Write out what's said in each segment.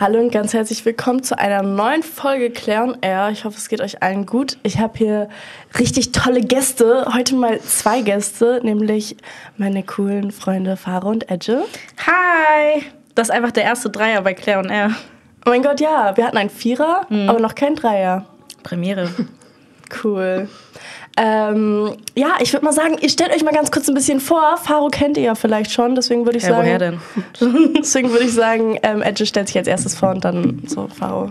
Hallo und ganz herzlich willkommen zu einer neuen Folge Claire und Air. Ich hoffe, es geht euch allen gut. Ich habe hier richtig tolle Gäste. Heute mal zwei Gäste, nämlich meine coolen Freunde Farah und Edge. Hi! Das ist einfach der erste Dreier bei Claire und Air. Oh mein Gott, ja, wir hatten einen Vierer, aber noch kein Dreier. Premiere. Cool. Ähm, ja, ich würde mal sagen, ihr stellt euch mal ganz kurz ein bisschen vor. Faro kennt ihr ja vielleicht schon, deswegen würde ich Ja, sagen. woher denn? Deswegen würde ich sagen, ähm, Edge stellt sich als erstes vor und dann so Faro.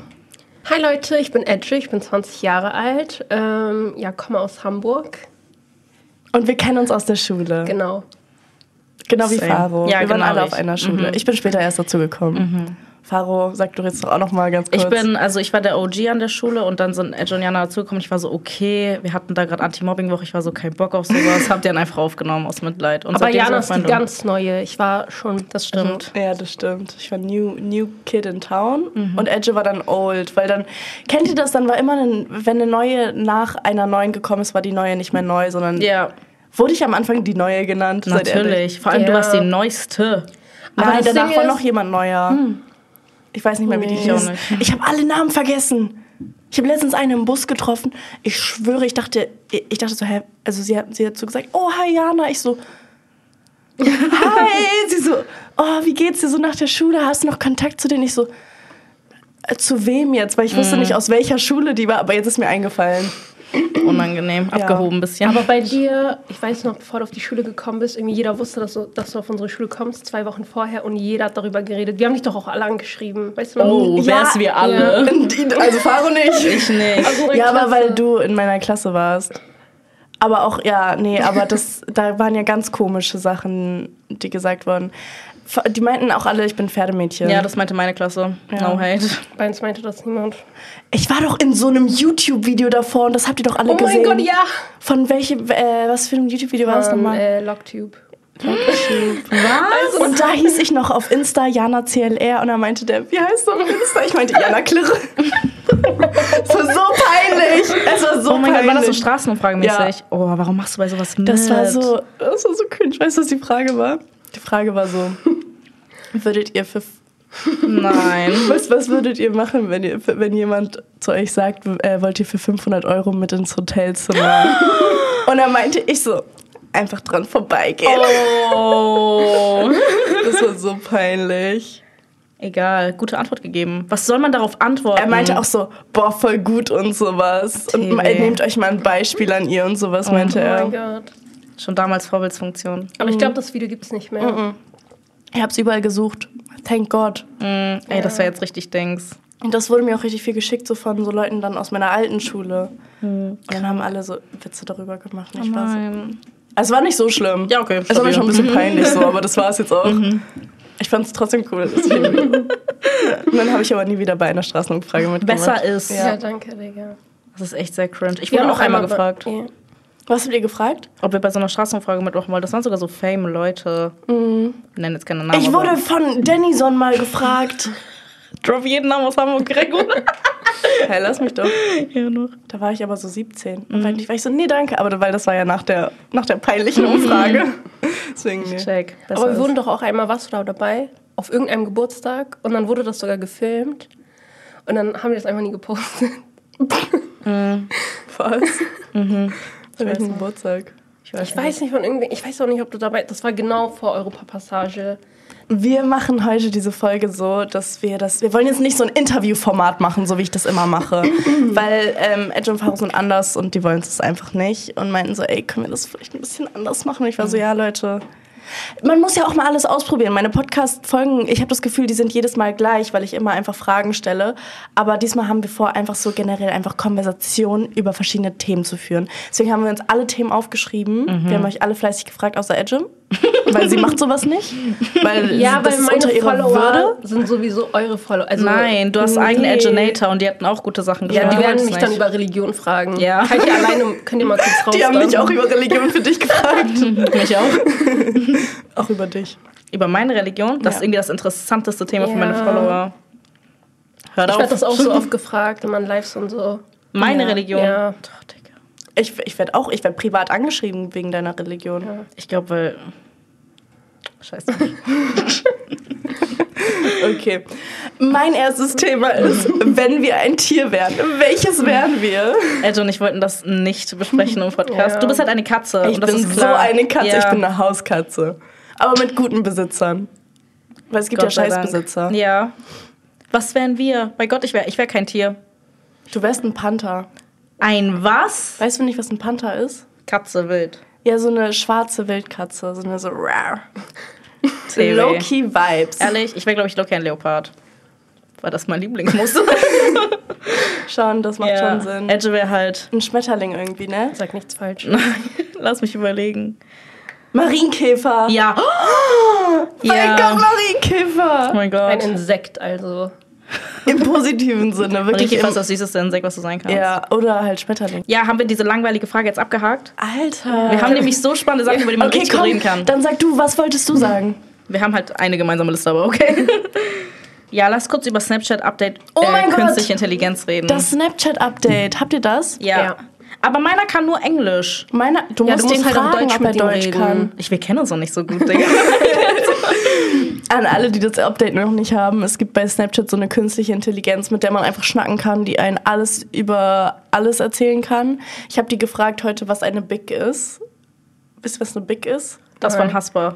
Hi Leute, ich bin Edge, ich bin 20 Jahre alt, ähm, ja, komme aus Hamburg, Und wir kennen uns aus der Schule. genau. Genau wie Same. Faro. Ja, wir waren genau alle wie auf ich. einer Schule. Ich bin später erst dazu gekommen. Faro, sag du jetzt doch auch noch mal ganz kurz. Ich bin, also ich war der OG an der Schule und dann sind Edge und Jana dazugekommen. Ich war so, okay, wir hatten da gerade Anti-Mobbing-Woche, ich war so, kein Bock auf sowas. Habt ihr dann einfach aufgenommen aus Mitleid. Und Aber Jana ist die ganz neue, ich war schon, Das stimmt. Ja, das stimmt. Ich war new, new Kid in Town Mhm. und Edge war dann old, weil dann, kennt ihr das, dann war immer, ein, wenn eine neue nach einer neuen gekommen ist, war die neue nicht mehr neu, sondern Ja, wurde ich am Anfang die neue genannt. natürlich. Vor allem, du Ja. warst die Neueste. Aber Nein, danach war noch jemand neuer. Ich weiß nicht mehr, wie die Nee. hieß. Ich. Ich habe alle Namen vergessen. Ich habe letztens einen im Bus getroffen. Ich schwöre, ich dachte, ich dachte so, hä, also sie hat, sie hat so gesagt, oh, hi Jana. Ich so, hi. Sie so, oh, wie geht's dir so nach der Schule? Hast du noch Kontakt zu denen? Ich so, äh, zu wem jetzt? Weil ich wusste Mhm. nicht, aus welcher Schule die war, aber jetzt ist mir eingefallen. Unangenehm, abgehoben ein bisschen. Aber bei dir, ich weiß noch, bevor du auf die Schule gekommen bist, irgendwie jeder wusste, dass du, dass du auf unsere Schule kommst, zwei Wochen vorher und jeder hat darüber geredet. Wir haben dich doch auch alle angeschrieben, weißt du noch? oh, Ja, wär's wir alle. Also Faro nicht. Ich nicht. Unserer Ja, aber Klasse. weil du in meiner Klasse warst. Aber auch, ja, nee, aber das, da waren ja ganz komische Sachen, die gesagt wurden. Die meinten auch alle, ich bin Pferdemädchen. Ja, das meinte meine Klasse. Ja. No hate. Bei uns meinte das niemand. ich war doch in so einem YouTube-Video davor und das habt ihr doch alle Oh gesehen. mein Gott, ja! Von welchem, äh, was für ein YouTube-Video war das nochmal? äh, Locktube. Was? Und da hieß ich noch auf Insta Jana CLR und da meinte der, wie heißt du auf Insta? Ich meinte Jana Klirre. Es war so peinlich. Es war so Oh mein peinlich. Gott, war das so Straßenumfragenmäßig? Ja. Oh, warum machst du bei sowas mit? Das war so, das war so cringe. Weißt du, was die Frage war? Die Frage war so, würdet ihr für, Nein. was, was würdet ihr machen, wenn, ihr, wenn jemand zu euch sagt, äh, wollt ihr für 500 Euro mit ins Hotelzimmer? Und dann meinte ich so, einfach dran vorbeigehen. Oh. Das war so peinlich. Egal, gute Antwort gegeben. Was soll man darauf antworten? Er meinte auch so, boah, voll gut und sowas. Und TV. ma- nehmt euch mal ein Beispiel an ihr und sowas, meinte Oh er. mein Gott. Schon damals Vorbildsfunktion. Aber ich glaube, das Video gibt es nicht mehr. Ich hab's überall gesucht. Thank God. Mm, ey, das wäre jetzt richtig Dings. Und das wurde mir auch richtig viel geschickt, so von so Leuten dann aus meiner alten Schule. Und dann haben alle so Witze darüber gemacht. Spaß. Nein. Also, es war nicht so schlimm. Ja, okay, Es war mir schon ein bisschen peinlich so, aber das war es jetzt auch. Ich fand es trotzdem cool. Und dann habe ich aber nie wieder bei einer Straßenumfrage mitgemacht. Besser ist. Ja, danke, Digga. Das ist echt sehr cringe. Ich wurde haben auch einmal gefragt, Ja. Was habt ihr gefragt? ob wir bei so einer Straßenumfrage mitmachen wollen. Das waren sogar so Fame-Leute. Wir nennen jetzt keine Namen. Ich wurde von Dennison mal gefragt. Drop jeden Namen aus Hamburg direkt, oder? Hey, lass mich doch. ja, noch. Da war ich aber so 17. Und war ich, war ich so, nee, danke. Aber weil das war ja nach der, nach der peinlichen Umfrage. Deswegen, nee. Check. Besser Aber wir wurden doch auch einmal, warst du da dabei? Auf irgendeinem Geburtstag und dann wurde das sogar gefilmt. Und dann haben wir das einfach nie gepostet. Was? Mhm. Bei welchem Geburtstag? Ich weiß Ich weiß nicht von irgendwie, ich weiß auch nicht, ob du dabei, das war genau vor Europapassage. Wir machen heute diese Folge so, dass wir das. Wir wollen jetzt nicht so ein Interviewformat machen, so wie ich das immer mache. weil ähm, Edge und Faro sind anders und die wollen es einfach nicht. Und meinten so, ey, können wir das vielleicht ein bisschen anders machen? Und ich war so, ja, Leute. Man muss ja auch mal alles ausprobieren. Meine Podcast-Folgen, ich habe das Gefühl, die sind jedes Mal gleich, weil ich immer einfach Fragen stelle. Aber diesmal haben wir vor, einfach so generell einfach Konversationen über verschiedene Themen zu führen. Deswegen haben wir uns alle Themen aufgeschrieben. Wir haben euch alle fleißig gefragt, außer Edge. Weil sie macht sowas nicht. Weil Ja, das weil ist meine unter ihrer Follower Würde. sind sowieso eure Follower. Also, Nein, du hast Nee. eigene Edgenator und die hatten auch gute Sachen Ja, gesagt. die werden mich dann nicht. über Religion fragen. Ja. Könnt ihr alleine, könnt ihr mal kurz raus. Die haben mich auch über Religion für dich gefragt. mich auch. auch über dich. Über meine Religion. Das ist Ja. irgendwie das interessanteste Thema für Ja. meine Follower. Hört Ich werde das auch so oft gefragt in meinen Lives und so. Meine Ja. Religion. Ja. Ich, ich werde auch, ich werde privat angeschrieben wegen deiner Religion. Ich glaube, weil. Scheiße. Okay. Mein erstes Thema ist, wenn wir ein Tier wären, welches wären wir? Edge und ich wollten das nicht besprechen im Podcast. Ja. Du bist halt eine Katze. Ich und das bin ist so eine Katze, Ja. ich bin eine Hauskatze. Aber mit guten Besitzern. Weil es gibt Gott ja. Scheißbesitzer. Ja. Was wären wir? Bei Gott, ich wäre ich wär kein Tier. Du wärst ein Panther. Ein was? Weißt du nicht, was ein Panther ist? Katze wild. Ja, so eine schwarze Wildkatze, so eine so rar. Low-key Vibes. Ehrlich, ich wäre, glaube ich, locker ein Leopard. War das mein Lieblingsmuster? Schon, das macht schon Sinn. Edge wäre halt. Ein Schmetterling irgendwie, ne? Sag nichts falsch. Lass mich überlegen. Marienkäfer. Ja. Mein ja. Gott, Oh Marienkäfer. mein Gott. Ein Insekt, also. Im positiven Sinne, wirklich. Im, ist das süßeste Insekt, was du sein kannst. ja, oder halt Schmetterling. Ja, haben wir diese langweilige Frage jetzt abgehakt? Alter. Wir haben nämlich so spannende Sachen, über die man okay, richtig komm, reden kann. dann sag du, was wolltest du sagen? Wir haben halt eine gemeinsame Liste, aber okay. ja, lass kurz über Snapchat-Update Oh äh, mein Gott. künstliche Intelligenz reden. Das Snapchat-Update, habt ihr das? ja. Ja. Aber meiner kann nur Englisch. Meiner, du Ja, musst, du musst den halt auf fragen, Deutsch ob er Deutsch reden. kann. Ich, wir kennen uns noch nicht so gut, Digga. An alle, die das Update noch nicht haben, es gibt bei Snapchat so eine künstliche Intelligenz, mit der man einfach schnacken kann, die einen alles über alles erzählen kann. Ich habe die gefragt heute, was eine Big ist. Wisst ihr, was eine Big ist? Das von Hasper.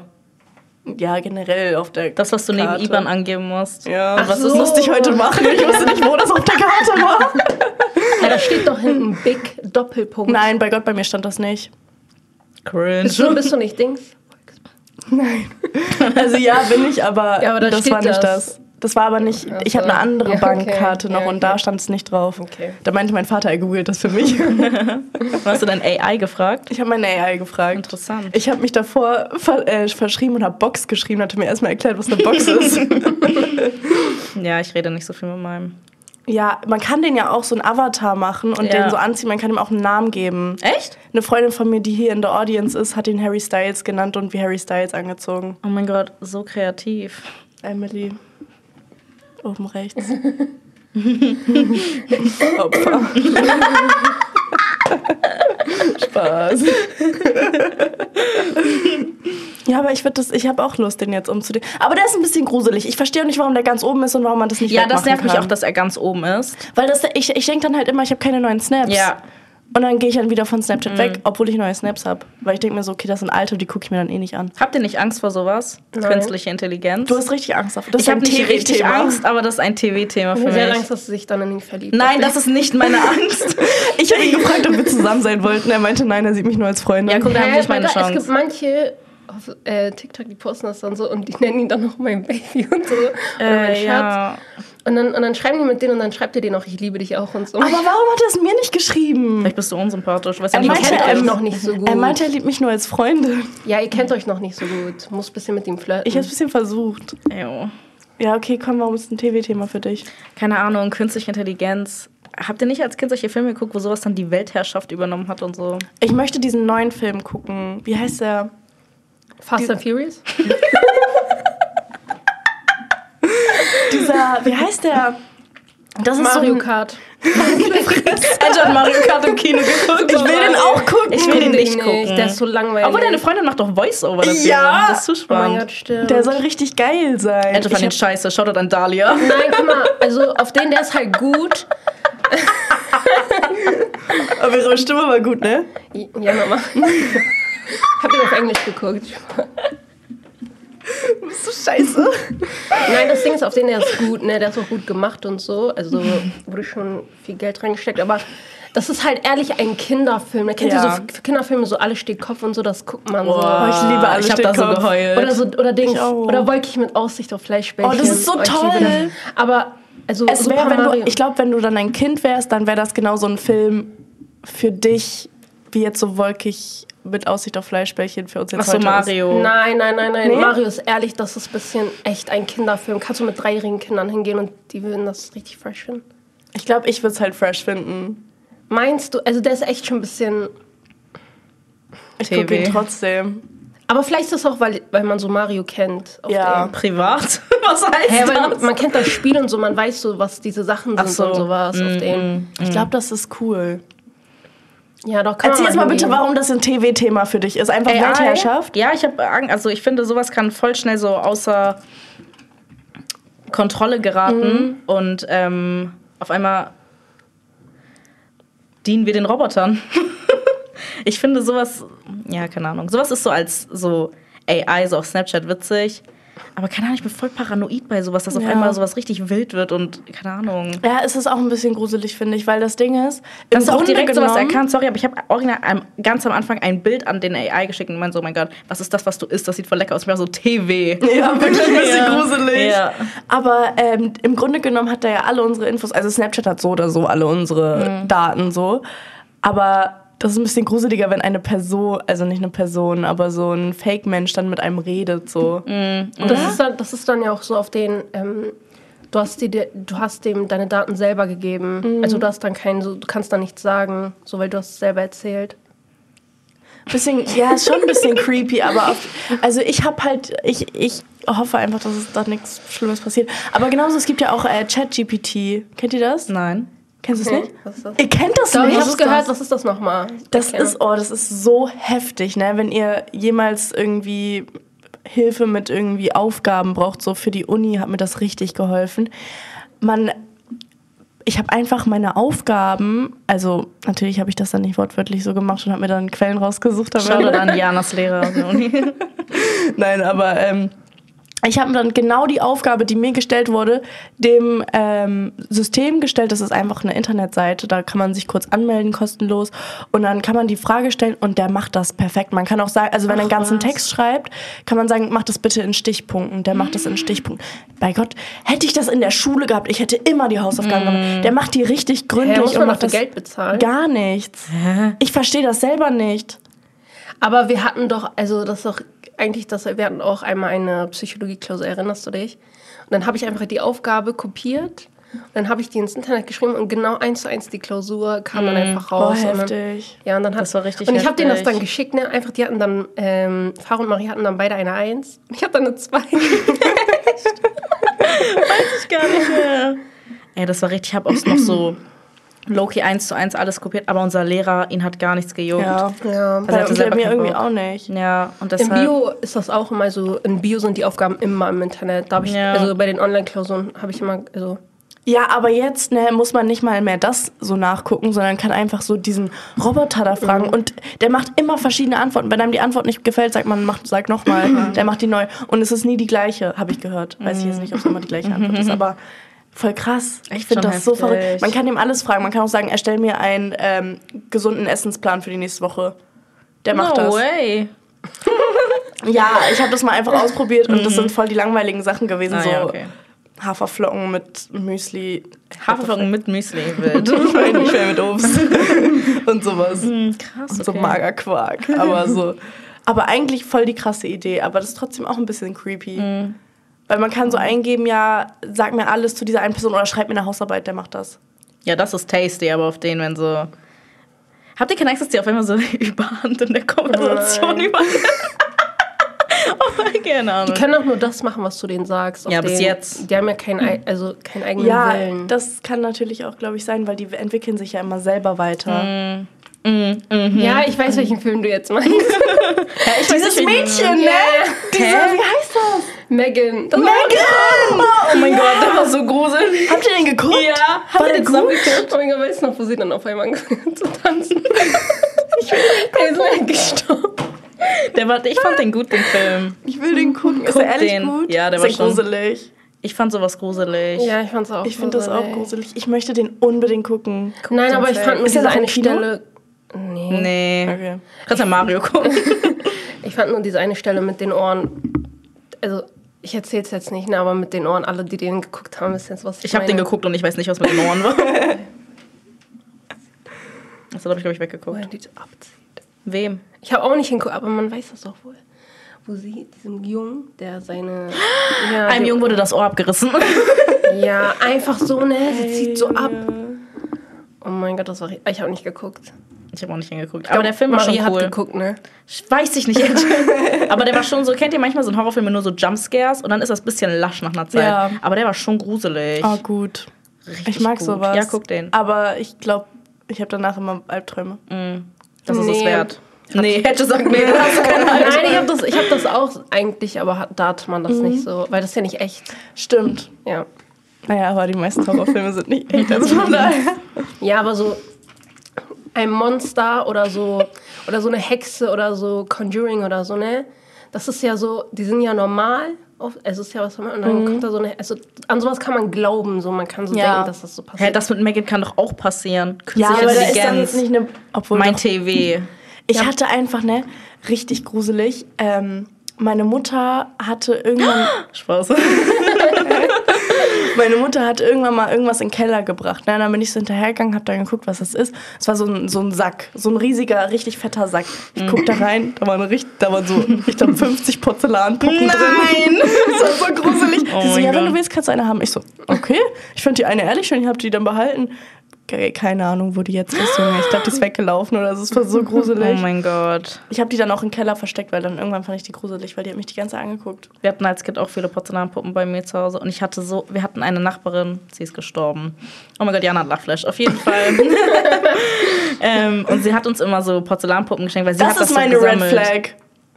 Ja, generell auf der Das, was du neben Karte. IBAN angeben musst. Ja, Ach was so. das musste ich heute machen. Ich wusste nicht, wo das auf der Karte war. Ja, da steht doch hinten Big Doppelpunkt. Nein, bei Gott, bei mir stand das nicht. Cringe. Bist du, bist du nicht Dings? Also ja, bin ich, aber, Ja, aber da das war nicht das. das. Das war aber nicht, Ach ich habe eine andere Ja, okay. Bankkarte noch Ja, und okay. da stand es nicht drauf. Okay. Da meinte mein Vater, er googelt das für mich. Hast du dein AI gefragt? Ich habe meine AI gefragt. Interessant. Ich habe mich davor ver äh, verschrieben und habe Box geschrieben, hatte mir erstmal erklärt, was eine Box ist. Ja, ich rede nicht so viel mit meinem. Ja, man kann den ja auch so einen Avatar machen und Ja. den so anziehen, man kann ihm auch einen Namen geben. Echt? Eine Freundin von mir, die hier in der Audience ist, hat ihn Harry Styles genannt und wie Harry Styles angezogen. Oh mein Gott, so kreativ. Emily. Oben rechts. Opfer. Spaß. ja, aber ich würde das, ich habe auch Lust, den jetzt umzudenken. Aber der ist ein bisschen gruselig. Ich verstehe auch nicht, warum der ganz oben ist und warum man das nicht Ja, das nervt mich kann. auch, dass er ganz oben ist. Weil das, ich, ich denke dann halt immer, ich habe keine neuen Snaps. Ja. Und dann gehe ich dann wieder von Snapchat weg, obwohl ich neue Snaps habe. Weil ich denke mir so, okay, das sind alte, die gucke ich mir dann eh nicht an. Habt ihr nicht Angst vor sowas? Nein. Künstliche Intelligenz? Du hast richtig Angst davor. Das ich ist habe ein nicht richtig. Angst, aber das ist ein TV-Thema Ich für habe sehr mich. Angst, dass sie sich dann in ihn verliebt. Nein, das ist nicht meine Angst. Ich habe ihn gefragt, ob wir zusammen sein wollten. Er meinte, nein, er sieht mich nur als Freundin. Ja, guck, da habe Hä, ich meine mein Gott, Es Chance. gibt manche auf äh, TikTok, die posten das dann so und die nennen ihn dann noch mein Baby und so. Oder mein Äh, Schatz. ja. Und, dann, und dann schreiben die mit denen und dann schreibt ihr denen auch, ich liebe dich auch und so. Aber warum hat er es mir nicht geschrieben? Vielleicht bist du unsympathisch. Weißt ja Er was meinte, kennt er- euch noch nicht so gut. Er meinte, er liebt mich nur als Freundin. ja, ihr kennt euch noch nicht so gut. Muss ein bisschen mit ihm flirten. Ich habe es ein bisschen versucht. Jo. Ja, okay, komm, warum ist ein TV-Thema für dich? Keine Ahnung, künstliche Intelligenz. Habt ihr nicht als Kind solche Filme geguckt, wo sowas dann die Weltherrschaft übernommen hat und so? Ich möchte diesen neuen Film gucken. Wie heißt der? Fast and Furious? Dieser, wie heißt der? Das ist Mario so ein, Kart. Edge hat Mario Kart im Kino geguckt. Ich will den auch gucken. Ich will den nicht Nicht, gucken. Der ist so langweilig. Aber deine Freundin macht doch Voice-Over dafür. Ja. Das ist zu Oh mein spannend. Gott, stimmt. Der soll richtig geil sein. Edge fand Ich den scheiße. Schaut an Dahlia. Nein, guck mal, also auf den, der ist halt gut. Aber ihre Stimme war gut, ne? Ja, Mama. Hab den auf Englisch geguckt. So scheiße. Nein, das Ding ist, auf den der ist gut, ne? Der ist auch gut gemacht und so. Also wurde schon viel Geld reingesteckt. Aber das ist halt ehrlich ein Kinderfilm. Ne? Kennt ihr Ja. so für Kinderfilme so alle steht Kopf und so, das guckt man Oh, ich liebe alle Ich hab da so geheult. so. Oder so oder Dings. Ich auch. Oder wolkig mit Aussicht auf Fleischbällchen. Oh, das ist so ich liebe toll. das. Aber also Es wär, wenn du, ich glaube, wenn du dann ein Kind wärst, dann wäre das genau so ein Film für dich, wie jetzt so wolkig mit Aussicht auf Fleischbällchen für uns jetzt Ach so, heute ist. Mario. Nein, nein, nein, nein. Nee? Mario ist ehrlich, das ist ein bisschen echt ein Kinderfilm. Kannst du mit dreijährigen Kindern hingehen und die würden das richtig fresh finden. Ich glaube, ich würde es halt fresh finden. Meinst du, also der ist echt schon ein bisschen. Ich gucke ihn trotzdem. Aber vielleicht ist das auch, weil, weil man so Mario kennt. auf Ja. dem. Privat? Was heißt weil das? man kennt das Spiel und so, man weiß so, was diese Sachen sind so. und sowas auf dem. Ich glaube, das ist cool. Ja, doch, kann Erzähl jetzt mal bitte, warum das ein TV-Thema für dich ist. Einfach AI? Weltherrschaft. Ja, ich habe Angst. Also ich finde, sowas kann voll schnell so außer Kontrolle geraten und ähm, auf einmal dienen wir den Robotern. ich finde sowas, ja, keine Ahnung, sowas ist so als so AI, so auf Snapchat witzig. Aber keine Ahnung, ich bin voll paranoid bei sowas, dass auf Ja. einmal sowas richtig wild wird und keine Ahnung. Ja, es ist auch ein bisschen gruselig, finde ich, weil das Ding ist, Du hast auch direkt sowas genommen- erkannt. Sorry, aber ich habe original ganz am Anfang ein Bild an den AI geschickt und meinte so, oh mein Gott, was ist das, was du isst? Das sieht voll lecker aus. Ich war so TV. Ja, wirklich ein bisschen Ja. gruselig. Ja. Aber ähm, im Grunde genommen hat er ja alle unsere Infos. Also Snapchat hat so oder so alle unsere Mhm. Daten so. Aber das ist ein bisschen gruseliger, wenn eine Person, also nicht eine Person, aber so ein Fake-Mensch dann mit einem redet so. Mhm. Und das ist, dann, das ist dann ja auch so auf den, ähm, du, hast die, du hast dem deine Daten selber gegeben. Also du hast dann keinen, so, du kannst dann nichts sagen, so weil du hast es selber erzählt. Bisschen, ja, ist schon ein bisschen creepy, aber auf, also ich habe halt, ich, ich hoffe einfach, dass es da nichts Schlimmes passiert. Aber genauso, es gibt ja auch äh, ChatGPT. Kennt ihr das? Nein. Kennst du es nicht? was ist das? Ihr kennt das Doch, nicht? ich Was hab's ist gehört, das? was ist das nochmal? Das ist, oh, das ist so heftig, ne? Wenn ihr jemals irgendwie Hilfe mit irgendwie Aufgaben braucht, so für die Uni, hat mir das richtig geholfen. Man, ich habe einfach meine Aufgaben, also natürlich habe ich das dann nicht wortwörtlich so gemacht und habe mir dann Quellen rausgesucht. Ende. an Janas Lehrer aus der Uni. Nein, aber ähm, ich habe dann genau die Aufgabe, die mir gestellt wurde, dem ähm, System gestellt. Das ist einfach eine Internetseite, da kann man sich kurz anmelden, kostenlos. Und dann kann man die Frage stellen und der macht das perfekt. Man kann auch sagen, also wenn er einen ganzen was. Text schreibt, kann man sagen, mach das bitte in Stichpunkten. Der macht das in Stichpunkten. Bei Gott, hätte ich das in der Schule gehabt, ich hätte immer die Hausaufgaben gemacht. Der macht die richtig gründlich Hä, muss man und macht das Geld bezahlen? gar nichts. Ich verstehe das selber nicht. Aber wir hatten doch, also das ist doch eigentlich, das, wir hatten auch einmal eine Psychologieklausur, erinnerst du dich? Und dann habe ich einfach die Aufgabe kopiert. Und dann habe ich die ins Internet geschrieben und genau eins zu eins die Klausur kam dann einfach Oh, raus. dann, heftig. ja, und dann hat, Das war richtig Und ich habe denen das dann geschickt, ne? Einfach, die hatten dann, ähm, Farah und Marie hatten dann beide eine Eins. Und ich habe dann eine Zwei. ich gar nicht mehr. Ey, das war richtig. Ich habe auch noch so Loki 1 zu 1 alles kopiert, aber unser Lehrer, ihn hat gar nichts gejuckt. Ja. ja. Also Bei mir irgendwie Bock. auch nicht. Ja, und Im deshalb. Bio ist das auch immer so, in Bio sind die Aufgaben immer im Internet. Da habe ich, Ja. also bei den Online-Klausuren habe ich immer, also Ja, aber jetzt ne, muss man nicht mal mehr das so nachgucken, sondern kann einfach so diesen Roboter da fragen. Und der macht immer verschiedene Antworten. Wenn einem die Antwort nicht gefällt, sagt man, macht, sag nochmal. der macht die neu. Und es ist nie die gleiche, habe ich gehört. Weiß ich jetzt nicht, ob es immer die gleiche Antwort ist, aber voll krass. Ich finde das so heftig. verrückt. Man kann ihm alles fragen. Man kann auch sagen, erstell mir einen ähm, gesunden Essensplan für die nächste Woche. Der macht no das. way. Ja, ich habe das mal einfach ausprobiert und das sind voll die langweiligen Sachen gewesen. Ah, so ja, okay. Haferflocken mit Müsli. Haferflocken mit Müsli wild. Mehr mit Obst und sowas. Krass, Und so Magerquark. Aber so. Aber eigentlich voll die krasse Idee. Aber das ist trotzdem auch ein bisschen creepy. Weil man kann so eingeben, ja, sag mir alles zu dieser einen Person oder schreib mir eine Hausarbeit, der macht das. Ja, das ist tasty, aber auf den, wenn so. Habt ihr keine Angst, dass die auf einmal so Überhand in der Konversation übernehmen? oh mein keine Ahnung. Die können auch nur das machen, was du denen sagst. Ja, bis den- jetzt. Die haben ja keinen, ei- also keinen eigenen Ja, Willen. das kann natürlich auch, glaube ich, sein, weil die entwickeln sich ja immer selber weiter. ja, ich weiß, welchen Film du jetzt meinst. Dieses Mädchen, ne? Diese, wie heißt das? Megan. Das Megan! Oh mein Gott, das war so gruselig. Habt ihr den geguckt? Ja, wir der den zusammen geguckt? Oh mein Gott, weißt du noch, wo sie dann auf einmal angefangen zu tanzen? ich bin er ist gestorben. Der war, ich fand den gut, den Film. Ich will den gucken. Ist Guck er ehrlich den. gut? Ja, der ist war schon- gruselig. Ich fand sowas gruselig. Ja, ich fand's auch Ich finde das auch gruselig. Ich möchte den unbedingt gucken. Nein, den aber ich fand nur Ist der diese eine Kino? Stelle. Nee. Nee. Okay. Kannst ja Mario gucken. Ich fand nur diese eine Stelle mit den Ohren. Also, ich erzähl's jetzt nicht, ne, aber mit den Ohren, alle, die den geguckt haben, wissen jetzt, was ich Ich habe den geguckt und ich weiß nicht, was mit den Ohren war. Das habe ich, glaube ich, weggeguckt. er die so abzieht. Wem? Ich habe auch nicht hingeguckt, aber man weiß das doch wohl. Wo sie, diesem Jungen, der seine. Ja, Einem Jungen wurde das Ohr abgerissen. Ja, einfach so, ne? Sie zieht so ab. Oh mein Gott, das war. Ich habe nicht geguckt. Ich habe auch nicht hingeguckt. Aber der Film war schon hat cool. geguckt, ne? Weiß ich nicht. Aber der war schon so, kennt ihr manchmal so einen Horrorfilm nur so Jumpscares und dann ist das ein bisschen lasch nach einer Zeit. Ja. Aber der war schon gruselig. Oh, gut. Richtig Ich mag gut. sowas. Ja, guck den. Aber ich glaube, ich habe danach immer Albträume. Das ist es Nee. wert. Nee, hätte sagt mir, da hast du keine Alte. Nein, ich habe das, ich hab das auch eigentlich, aber hat- da hat man das nicht so, weil das ist ja nicht echt. Stimmt. Ja. Naja, aber die meisten Horrorfilme sind nicht echt. Also von daher. Ja, aber so ein Monster oder so oder so eine Hexe oder so Conjuring oder so, ne? Das ist ja so, die sind ja normal. oft- Es ist ja was und dann kommt da so eine, also an sowas kann man glauben, so man kann so Ja. denken, dass das so passiert. Hä, das mit Megan kann doch auch passieren. Ja, aber da ist dann nicht eine. Obwohl mein doch- TV. Ich hatte einfach, ne, richtig gruselig. Ähm, meine Mutter hatte irgendwann. Spaß. Meine Mutter hat irgendwann mal irgendwas in den Keller gebracht. Ne? Dann bin ich so hinterhergegangen, hab dann geguckt, was das ist. Es war so ein, so ein Sack, so ein riesiger, richtig fetter Sack. Ich guck da rein, da waren, richtig, da waren so, ich glaube, 50 Porzellanpuppen drin. Das war so gruselig. Oh so, ja, wenn du willst, kannst du eine haben. Ich so, okay. Ich fand die eine ehrlich schön, ich hab die dann behalten. Ke- Keine Ahnung, wo die jetzt ist, Junge. Ich glaube, die ist weggelaufen oder so. Es war so gruselig. Oh mein Gott. Ich habe die dann auch im Keller versteckt, weil dann irgendwann fand ich die gruselig, weil die hat mich die ganze Zeit angeguckt. Wir hatten als Kind auch viele Porzellanpuppen bei mir zu Hause und ich hatte so, wir hatten eine Nachbarin, sie ist gestorben. Oh mein Gott, Jana hat Lachflash, auf jeden Fall. ähm, und sie hat uns immer so Porzellanpuppen geschenkt, weil sie Das hat das ist so meine Red. Flag.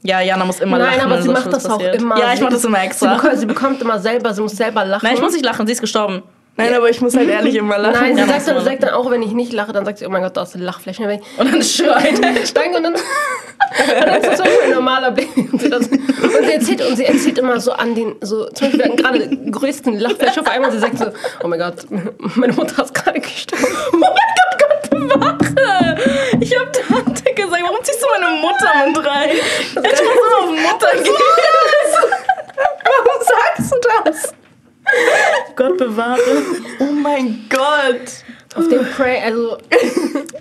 Ja, Jana muss immer Nein, lachen. aber wenn sie so macht das auch passiert. immer. Ja, ich Sie- mach das immer Sie extra. bekommt, sie bekommt immer selber, sie muss selber lachen. Nein, ich muss nicht lachen, sie ist gestorben. Nein, aber ich muss halt ehrlich immer lachen. Nein, sie Ja, sagt, dann, sagt dann auch, wenn ich nicht lache, dann sagt sie, oh mein Gott, da ist eine Lachfläche. Und Und dann schreit. steigt und dann, und dann ist das so ein normaler Blick. Und sie, erzählt und sie erzählt immer so an den, so, zum Beispiel hatten gerade größten Lachfläche auf einmal. Sie sagt so, oh mein Gott, meine Mutter ist gerade gestorben. Oh mein Gott, Gott bewahre! Ich hab Tante gesagt, warum ziehst du meine Mutter mit rein? Man so auf Mutter gehen. Warum sagst du das? Gott bewahre. Oh mein Gott. Auf dem Pray, also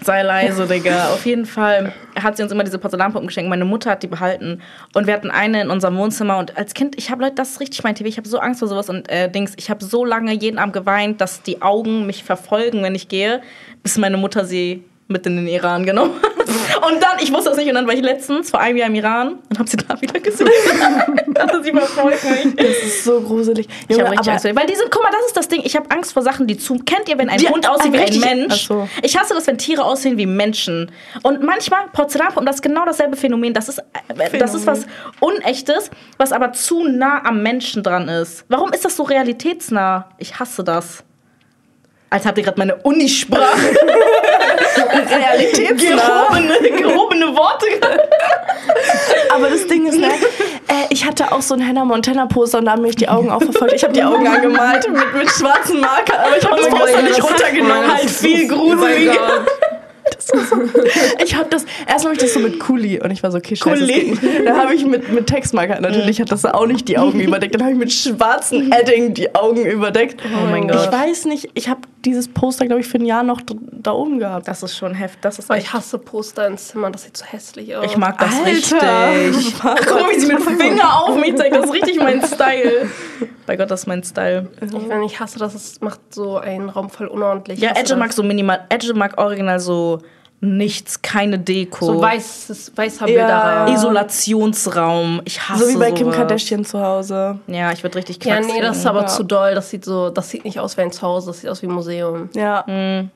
Sei leise, Digga. Auf jeden Fall hat sie uns immer diese Porzellanpuppen geschenkt. Meine Mutter hat die behalten. Und wir hatten eine in unserem Wohnzimmer. Und als Kind, ich habe Leute, das ist richtig mein TV. Ich habe so Angst vor sowas. Und äh, Dings, ich habe so lange jeden Abend geweint, dass die Augen mich verfolgen, wenn ich gehe, bis meine Mutter sie mit in den Iran genommen. Und dann, ich wusste das nicht, und dann war ich letztens vor einem Jahr im Iran und habe sie da wieder gesehen. Dachte, sie verfolgt mich. Das ist so gruselig. Ich habe richtig Angst vor Weil die sind, guck mal, das ist das Ding. Ich habe Angst vor Sachen, die zu. Kennt ihr, wenn ein Die- Hund aussieht wie ein Mensch? So. Ich hasse das, wenn Tiere aussehen wie Menschen. Und manchmal Porzellanpuppen, das ist genau dasselbe Phänomen. Das ist, äh, das ist was Unechtes, was aber zu nah am Menschen dran ist. Warum ist das so realitätsnah? Ich hasse das. Als habt ihr gerade meine Unisprache. realitätsnah. gehobene, gehobene Worte. Aber das Ding ist, ne, äh, ich hatte auch so ein Hannah Montana Poster und da haben mich die Augen auch verfolgt. Ich habe die Augen angemalt mit, mit schwarzen Marker, aber ich habe das Oh mein Poster nicht das- runtergenommen. das Halt viel so- oh gruseliger. Gott. Ich habe das, erstmal habe ich das so mit Kuli und ich war so, okay, scheiße. das Kuli. Dann habe ich mit, mit Textmarker, natürlich hat das auch nicht die Augen überdeckt. Dann habe ich mit schwarzen Edding die Augen überdeckt. Oh mein Ich Gott. weiß nicht, ich habe dieses Poster, glaube ich, für ein Jahr noch da oben gehabt. Das ist schon heftig. Das ist Aber echt ich hasse Poster ins Zimmer, das sieht so hässlich aus. Ich mag das Alter. richtig. Ach, guck mal, wie sie mit dem Finger auf mich zeigt. Das ist richtig mein Style. Bei Gott, das ist mein Style. Ich, wenn ich hasse das, es macht so einen Raum voll unordentlich. Ja, Ich Edge mag das. so minimal. Edge mag original so nichts, keine Deko. so weißes, weißer Ja. Bilderraum. Isolationsraum. Ich hasse So wie bei Kim sowas. Kardashian zu Hause. Ja, ich würde richtig Ja, knacksen. nee, das ist aber Ja. zu doll. Das sieht so, das sieht nicht aus wie ein Zuhause, das sieht aus wie ein Museum. Ja. Hm.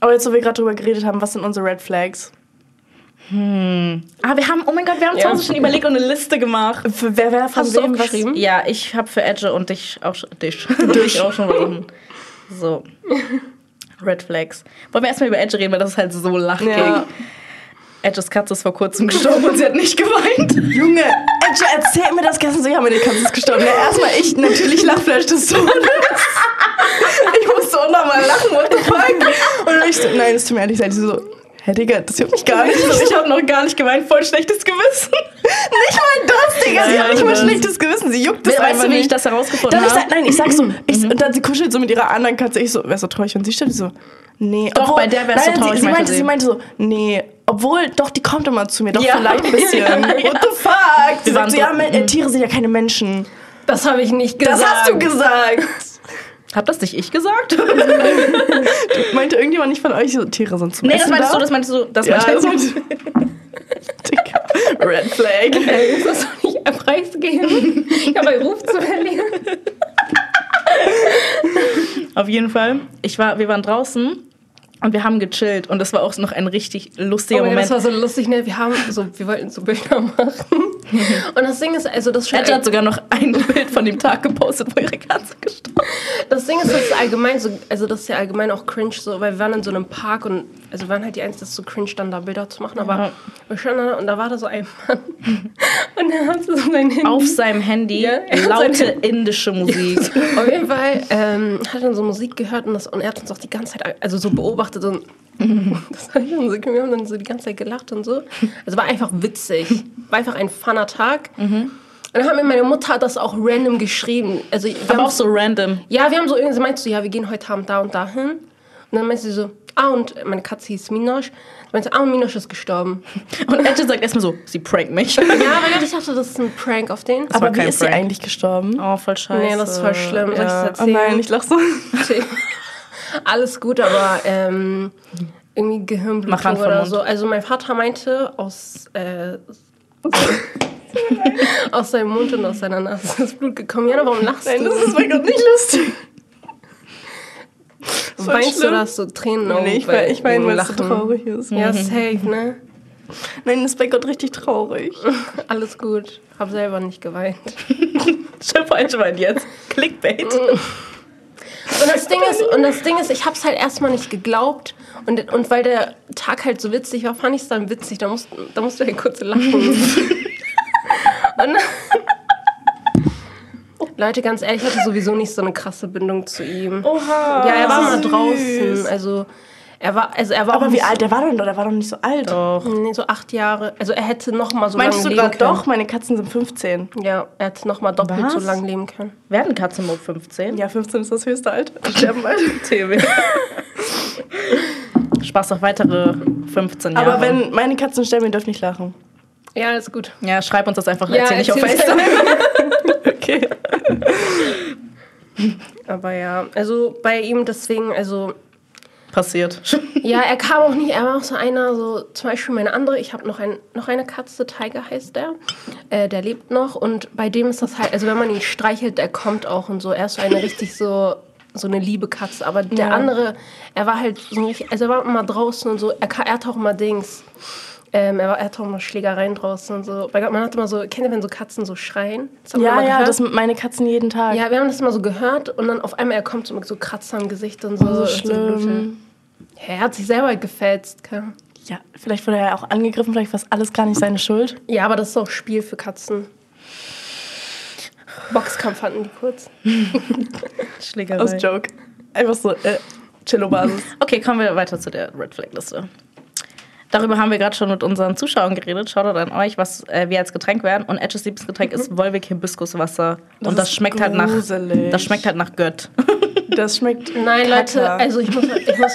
Aber jetzt, wo wir gerade drüber geredet haben, was sind unsere Red Flags? Ah, wir haben, oh mein Gott, wir haben Ja. zu Hause schon überlegt und eine Liste gemacht. Für wer, wer von Hast du wem auch was? geschrieben? Ja, ich habe für Edge und dich auch schon. Dich. dich auch schon versuchen. So. Red Flags. Wollen wir erstmal über Edge reden, weil das ist halt so lachig. Ja. Edges Katze ist vor kurzem gestorben und sie hat nicht geweint. Junge, Edge, erzähl mir das Ganze so. Ja, meine Katze ist gestorben. Ja, erstmal ich, natürlich Lachfleisch des Todes. Ich musste auch nochmal lachen, what the fuck? Und ich so, nein, es tut mir ehrlich leid. Sie so, hä, Digga, das juckt mich gar nicht. Ich, habe noch gar nicht geweint, voll schlechtes Gewissen. nicht mal das, Digga. Sie Ja, hat nicht mal das. schlechtes Gewissen. Sie juckt es Weißt einfach du, wie ich nicht. das herausgefunden habe? sag, nein, ich sag so, ich, und dann sie kuschelt so mit ihrer anderen Katze. Ich so, wärst du traurig, wenn sie? Die so, nee. Doch, bei der wärst du traurig, Sie, sie, meinte sie. so, nee. Obwohl, doch, die kommt immer zu mir. Doch, Ja. vielleicht ein bisschen. Ja, What the fuck? Sie sagt so, ja, äh, Tiere sind ja keine Menschen. Das habe ich nicht gesagt. Das hast du gesagt. Hab das nicht ich gesagt? Meinte irgendjemand nicht von euch so, Tiere sind zum nee, Essen das meintest da? du, das meintest du, das ja, meintest also, du. Digga. Red Flag. Ey, ich muss doch nicht preisgeben. Ich habe einen Ruf zu verlieren. Auf jeden Fall. Ich war, wir waren draußen Und wir haben gechillt und das war auch noch ein richtig lustiger Oh Moment. das war so lustig, ne? Wir haben so, wir wollten so Bilder machen. Und das Ding ist, also das schon Edge hat sogar noch ein Bild von dem Tag gepostet, wo ihre Katze gestorben Das Ding ist, das ist allgemein so, also das ist ja allgemein auch cringe so, weil wir waren in so einem Park und also wir waren halt die Einzigen, das ist so cringe, dann da Bilder zu machen, aber Ja. wir standen da und da war da so ein Mann und er hat so sein Handy. Auf seinem Handy Ja, laute indische Musik. Auf jeden Fall ähm, hat er dann so Musik gehört und, das, und er hat uns auch die ganze Zeit also so beobachtet und das hat schon so, wir haben dann so die ganze Zeit gelacht und so. Also war einfach witzig. War einfach ein funner Tag. Und dann hat mir meine Mutter das auch random geschrieben. Also wir Aber haben auch so random. Ja, wir haben so irgendwie, sie meinte so, ja, wir gehen heute Abend da und da hin. Und dann meinte sie so, ah, und meine Katze hieß Minosch. Sie meinte, ah, und Minosch ist gestorben. Und Edge sagt erstmal so, sie prankt mich. ja, aber ich dachte, das ist ein Prank auf den. Aber wie ist sie Prank. eigentlich gestorben? Oh, voll scheiße. nee, das ist voll schlimm. Soll ich Ja. das Oh erzählen? nein, ich lach so. Alles gut, aber ähm, irgendwie Gehirnblutung oder Mund. so. Also mein Vater meinte, aus, äh, aus seinem Mund und aus seiner Nase ist Blut gekommen. Jana, warum lachst Nein, du? das ist wirklich nicht lustig. Weinst du, dass du Tränen auf Nee, ich, bei mein, ich meine, weil es so traurig ist. Ja, safe, ne? Nein, das ist bei Gott richtig traurig. Alles gut. Hab selber nicht geweint. Schon falsch meint jetzt. Clickbait. Und das Ding ist, und das Ding ist, ich hab's halt erstmal nicht geglaubt. Und, und weil der Tag halt so witzig war, fand ich es dann witzig. Da musst, da musst du halt kurz lachen. und, Leute, ganz ehrlich, ich hatte sowieso nicht so eine krasse Bindung zu ihm. Oha. ja, er war mal draußen. Also er war, also er war auch Aber wie nicht- alt? Der war doch, der war doch nicht so alt. Doch. Nee, so acht Jahre. Also er hätte noch mal so Meinst lange du leben können. doch? Meine Katzen sind 15. Ja, er hätte noch mal doppelt Was? so lange leben können. Werden Katzen nur 15? Ja, 15 ist das höchste Alter. Sterben bald. TV. Spaß auf weitere 15 Jahre. Aber wenn meine Katzen sterben, ihr dürft nicht lachen. Ja, alles gut. Ja, schreib uns das einfach. Ja, erzähl nicht auf FaceTime. Okay. Aber ja, also bei ihm deswegen, also Passiert. Ja, er kam auch nicht, er war auch so einer, so zum Beispiel meine andere, ich habe noch, ein, noch eine Katze, Tiger heißt der, äh, der lebt noch und bei dem ist das halt, also wenn man ihn streichelt, der kommt auch und so, er ist so eine richtig so, so eine liebe Katze, aber der Ja. andere, er war halt so ein richtig, also er war immer draußen und so, er, er hatte auch immer Dings, ähm, er, war, er hatte auch immer Schlägereien draußen und so, bei Gott, man hat immer so, kennt ihr, wenn so Katzen so schreien? Ja, mal ja, gehört. das sind meine Katzen jeden Tag. ja, wir haben das immer so gehört und dann auf einmal, er kommt so mit so Kratzer im Gesicht und so. so und schlimm. Er hat sich selber gefetzt, keine Ja, vielleicht wurde er ja auch angegriffen, vielleicht war es alles gar nicht seine Schuld. Ja, aber das ist auch Spiel für Katzen. Boxkampf hatten die kurz. Schlägerei. Aus Joke. Einfach so, äh, Chillo-Basis. Okay, kommen wir weiter zu der Red Flag Liste. Darüber haben wir gerade schon mit unseren Zuschauern geredet. Schaut an euch, was äh, wir als Getränk werden. Und Edges Lieblingsgetränk ist Wolwig Hibiskuswasser. Das Und das schmeckt halt nach. gruselig. Das schmeckt halt nach Gött. Das schmeckt. Nein, Leute, Kacke. also ich muss, ich muss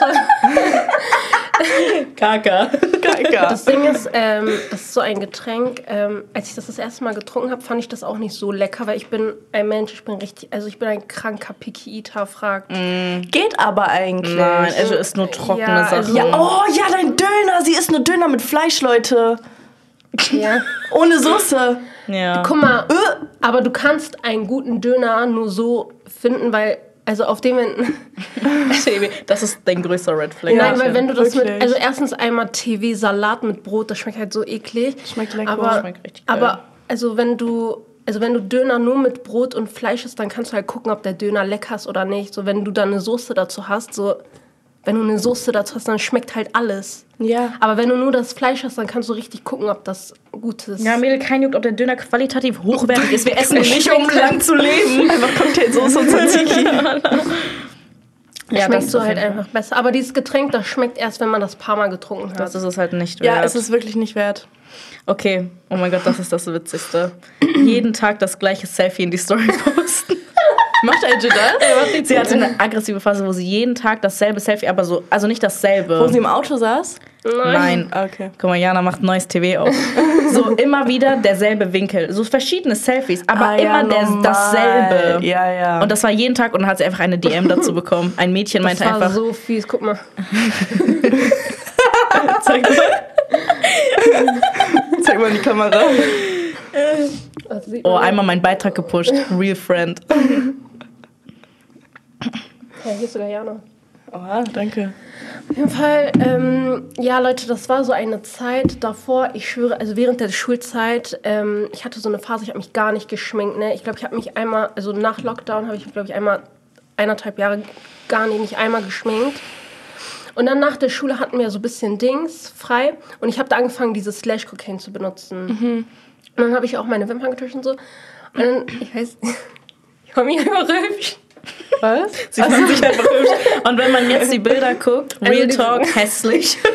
Kaka. Kacke. Das Ding ist, ähm, das ist so ein Getränk. Ähm, als ich das das erste Mal getrunken habe, fand ich das auch nicht so lecker, weil ich bin ein Mensch, ich bin richtig, also ich bin ein kranker Picky Eater, fragt. Geht aber eigentlich. Nein, Edge isst nur trockene Ja, Sachen. also- Ja, oh ja, dein Döner. Sie isst nur Döner mit Fleisch, Leute. Ja. Ohne Soße. Ja. Guck mal, Äh. aber du kannst einen guten Döner nur so finden, weil, also auf dem, wenn, Das ist dein größter Red Flag. Nein, weil wenn du das Wirklich. mit, also erstens einmal TV-Salat mit Brot, das schmeckt halt so eklig. Schmeckt lecker. Aber, Schmeckt richtig geil. aber also wenn du, also wenn du Döner nur mit Brot und Fleisch isst, dann kannst du halt gucken, ob der Döner lecker ist oder nicht. So wenn du dann eine Soße dazu hast, so wenn du eine Soße dazu hast, dann schmeckt halt alles. Ja. Aber wenn du nur das Fleisch hast, dann kannst du richtig gucken, ob das gut ist. Ja, Mädel, kein juckt, ob der Döner qualitativ hochwertig ist. Wir essen ihn nicht, um lang zu leben. Einfach Cocktailsoße und Tzatziki. ja, schmeckt so halt einfach besser. Aber dieses Getränk, das schmeckt erst, wenn man das paar Mal getrunken hat. Das ist es halt nicht ja, wert. es ist wirklich nicht wert. Okay, oh mein Gott, das ist das Witzigste. Jeden Tag das gleiche Selfie in die Story posten. Macht Edge das? Sie hatte eine aggressive Phase, wo sie jeden Tag dasselbe Selfie, aber so, also nicht dasselbe. Wo sie im Auto saß? Nein. Okay. Guck mal, Jana macht neues TV auf. So immer wieder derselbe Winkel. So verschiedene Selfies, aber Ah, ja, immer der, normal. dasselbe. Ja, ja. Und das war jeden Tag und dann hat sie einfach eine DM dazu bekommen. Ein Mädchen das meinte war einfach, so fies. Guck mal. zeig mal. Zeig mal in die Kamera. Oh, man. einmal meinen Beitrag gepusht. Real Friend. Ja, hier ist sogar Jana. Oh, danke. Auf jeden Fall, ähm, ja Leute, das war so eine Zeit davor, ich schwöre, also während der Schulzeit, ähm, ich hatte so eine Phase, ich habe mich gar nicht geschminkt, ne? Ich glaube, ich habe mich einmal, also nach Lockdown habe ich, glaube ich, einmal eineinhalb Jahre gar nicht, nicht einmal geschminkt. Und dann nach der Schule hatten wir so ein bisschen Dings frei und ich habe da angefangen, dieses Slash Cocaine zu benutzen. Und dann habe ich auch meine Wimpern getuscht und so. Und dann, ich weiß, ich war mir einfach hübsch. Was? Sie fand sich einfach hübsch. Und wenn man jetzt die Bilder guckt, Real diese- Talk, hässlich.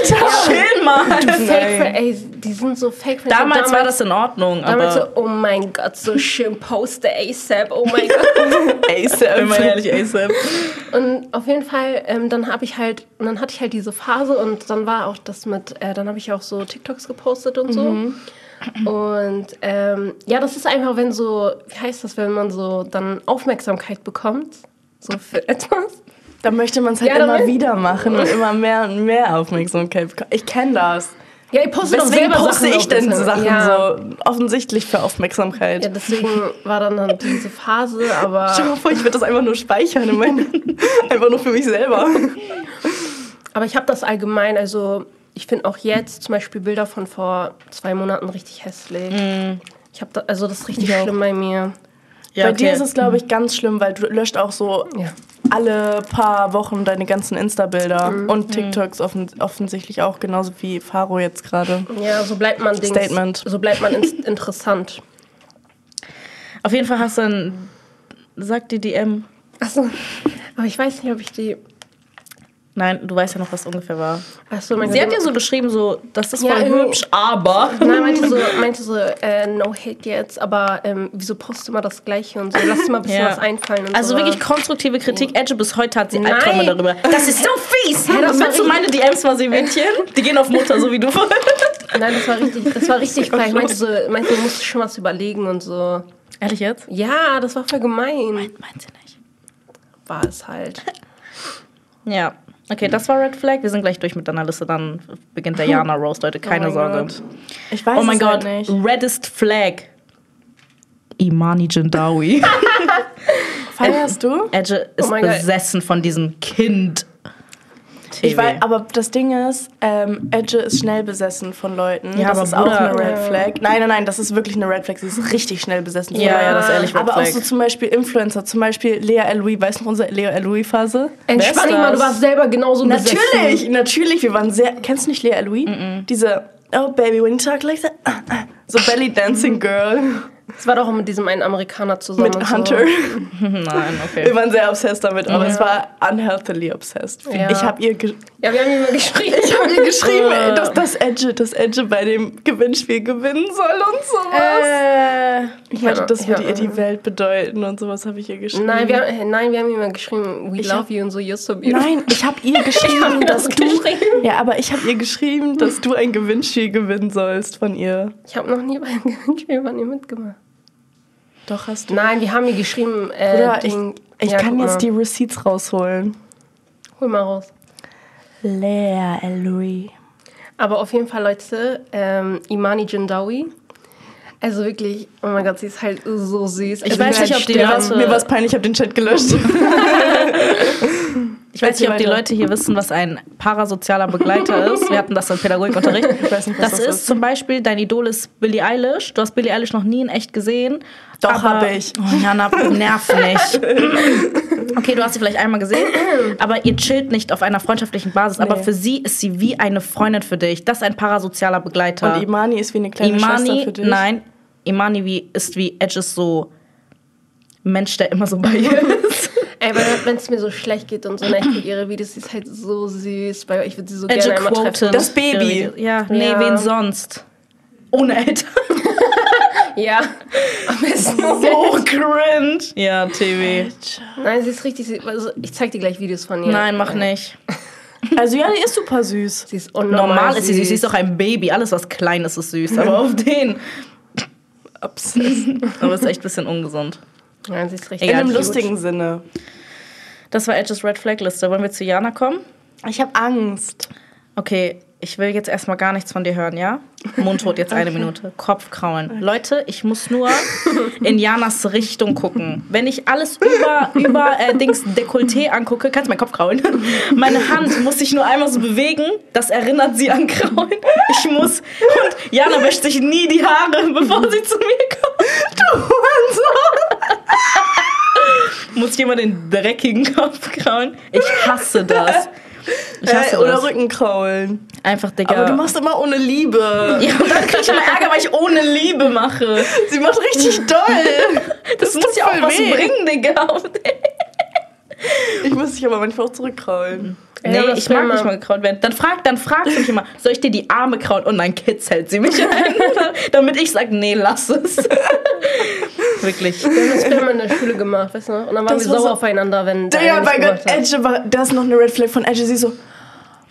Alter, chill mal. Fake, ey, die sind so fake. Damals war das in Ordnung, Damals so, aber oh mein Gott, so schön poste ASAP, oh mein Gott. Wenn man ehrlich ASAP. Und auf jeden Fall, ähm, dann habe ich halt, dann hatte ich halt diese Phase und dann war auch das mit, äh, dann habe ich auch so TikToks gepostet und so. Und ähm, ja, das ist einfach, wenn so, wie heißt das, wenn man so dann Aufmerksamkeit bekommt, so für etwas. Da möchte man es halt Ja, immer wieder machen und immer mehr und mehr Aufmerksamkeit bekommen. Ich kenne das. Ja, ich poste doch Weswegen selber poste Sachen ich denn. Sachen ja. so offensichtlich für Aufmerksamkeit? Ja, deswegen war dann, dann diese Phase, aber... Stell dir mal vor, ich würde das einfach nur speichern in meine, einfach nur für mich selber. Aber ich habe das allgemein, also ich finde auch jetzt zum Beispiel Bilder von vor zwei Monaten richtig hässlich. Ich habe da, also das ist richtig Ich auch. schlimm bei mir. Ja, Bei dir okay. ist es, glaube ich, ganz schlimm, weil du löscht auch so Ja. alle paar Wochen deine ganzen Insta-Bilder und TikToks offen, offensichtlich auch, genauso wie Faro jetzt gerade. Ja, so bleibt man Dings, Statement. So bleibt man ins- interessant. Auf jeden Fall hast du ein. Sag die DM. Achso. Aber ich weiß nicht, ob ich die. Nein, du weißt ja noch, was ungefähr war. Achso, mein Sie Gott. hat ja so geschrieben, so, das ist Ja, voll hübsch, aber. Nein, meinte so, meinte so äh, no hate jetzt, aber ähm, wieso postet immer das Gleiche und so? Lass dir mal ein bisschen Ja. was einfallen und Also so. wirklich konstruktive Kritik. Edge bis heute hat sie. Albträume darüber. Das ist so fies. das Und war willst du meine DMs mal sehen, Mädchen? Die gehen auf Mutter, so wie du. Nein, das war richtig, das war richtig frei. Ich meinte so, meinte, du musst schon was überlegen und so. Ehrlich jetzt? Ja, das war voll gemein. Meint sie nicht. War es halt. Ja. Okay, das war Red Flag. Wir sind gleich durch mit deiner Liste. Dann beginnt der Jana Rose, Leute. Keine mein Sorge. Gott. Ich weiß Oh mein es Gott. halt nicht. Reddest Flag. Imani Jindawi. Feierst du? Edge ist Oh mein Gott. besessen von diesem Kind. Ich TV. weiß, aber das Ding ist, ähm, Edge ist schnell besessen von Leuten. Ja, das aber ist auch eine Red Ja. Flag. Nein, nein, nein, das ist wirklich eine Red Flag. Sie ist richtig schnell besessen. von Ja, Leuten. ja, das ist ehrlich Red Aber auch so zum Beispiel Influencer, zum Beispiel Lea Louis. Weißt du noch unsere Lea Louis-Phase? Entspann dich mal, du warst selber genauso Natürlich, besessen. natürlich. Wir waren sehr. Kennst du nicht Lea Louis? Diese, oh baby, when you talk like that. So Belly Dancing Girl Das war doch auch mit diesem einen Amerikaner zusammen. mit und so. Hunter. Nein, Wir okay. waren sehr obsessed damit, aber Ja. es war unhealthily obsessed. Ja. Ich habe ihr, Ja, wir haben ihm mal geschrieben. ich hab ihr geschrieben, Äh. ey, dass das Edge, das Edge bei dem Gewinnspiel gewinnen soll und sowas. Äh, ich meinte, ja, das würde ja. ihr die Welt bedeuten und sowas habe ich ihr geschrieben. Nein, wir, haben- nein, wir haben ihm mal geschrieben, we Ich love hab- you und so, you're so beautiful. Nein, ich habe ihr geschrieben, mir dass das du. geschrieben. Ja, aber ich habe ihr geschrieben, dass du ein Gewinnspiel gewinnen sollst von ihr. Ich habe noch nie bei einem Gewinnspiel von ihr mitgemacht. Doch hast du. Nein, wir haben ihr geschrieben, äh, ich, Ding- ich Ja, kann jetzt mal. die Receipts rausholen. Hol mal raus. Lea Louis. Aber auf jeden Fall, Leute, ähm, Imani Jindawi. Also wirklich, oh mein Gott, sie ist halt so süß. Ich also weiß wir nicht, ob die. Leute- Mir war es peinlich, ich habe den Chat gelöscht. ich weiß nicht, ob die. Leute hier wissen, was ein parasozialer Begleiter ist. Wir hatten das im Pädagogikunterricht. Ich weiß nicht, was Das, das ist ist. zum Beispiel, dein Idol ist Billie Eilish. Du hast Billie Eilish noch nie in echt gesehen. Doch, aber- hab ich. Oh, Jana, nerv nicht. Okay, du hast sie vielleicht einmal gesehen, aber ihr chillt nicht auf einer freundschaftlichen Basis. Aber Nee. für sie ist sie wie eine Freundin für dich. Das ist ein parasozialer Begleiter. Und Imani ist wie eine kleine Schwester Imani, für dich. nein, Imani wie, ist wie Edges so Mensch, der immer so bei ihr ist. Ey, wenn es mir so schlecht geht und so, ne, ich gucke ihre Videos, sie ist halt so süß. Weil ich würde sie so Edge gerne einmal treffen. Das Baby. Ja, nee, Ja. wen sonst? Ohne Eltern. Ja, am besten. So cringe. Ja, TV. Nein, sie ist richtig süß. Also, ich zeig dir gleich Videos von ihr. Nein, mach nicht. Also ja, die ist super süß. Sie ist unnormal Normal ist sie süß. Sie ist doch ein Baby. Alles, was klein ist, ist süß. Aber auf den. Obsessed. Aber ist echt ein bisschen ungesund. Nein, sie ist richtig In einem lustigen Sinne. Das war Edges Red Flag Liste. Wollen wir zu Jana kommen? Ich habe Angst. Okay, ich will jetzt erstmal gar nichts von dir hören, ja? Mundtot jetzt eine Minute. Kopfkraulen. Leute, ich muss nur in Janas Richtung gucken. Wenn ich alles über, über äh, Dings Dekolleté angucke, kannst du meinen Kopf kraulen. Meine Hand muss sich nur einmal so bewegen. Das erinnert sie an Kraulen. Ich muss. Und Jana wäscht sich nie die Haare, bevor sie zu mir kommt. Du Hurensohn! muss immer den dreckigen Kopf kraulen? Ich hasse das. Ich hasse Äh, oder das. Rückenkraulen. Einfach, Digga. Aber du machst immer ohne Liebe. ja, und dann krieg ich immer Ärger, weil ich ohne Liebe mache. Sie macht richtig doll. Das, muss ja auch was weh. bringen, Digga. Ich muss dich aber manchmal auch zurückkraulen. Nee, aber das ich mag nicht mal gekraut werden. Dann, frag, dann fragst du mich immer, soll ich dir die Arme krauen? Und dann kitzelt sie mich ein. Damit ich sage, nee, lass es. Wirklich. Wir haben das früher mal in der Schule gemacht, weißt du? Und dann waren Das wir war sauer so- aufeinander, wenn der Ja, mein nicht Gott. Edge war, da ist noch eine Red Flag von Edge. Sie so,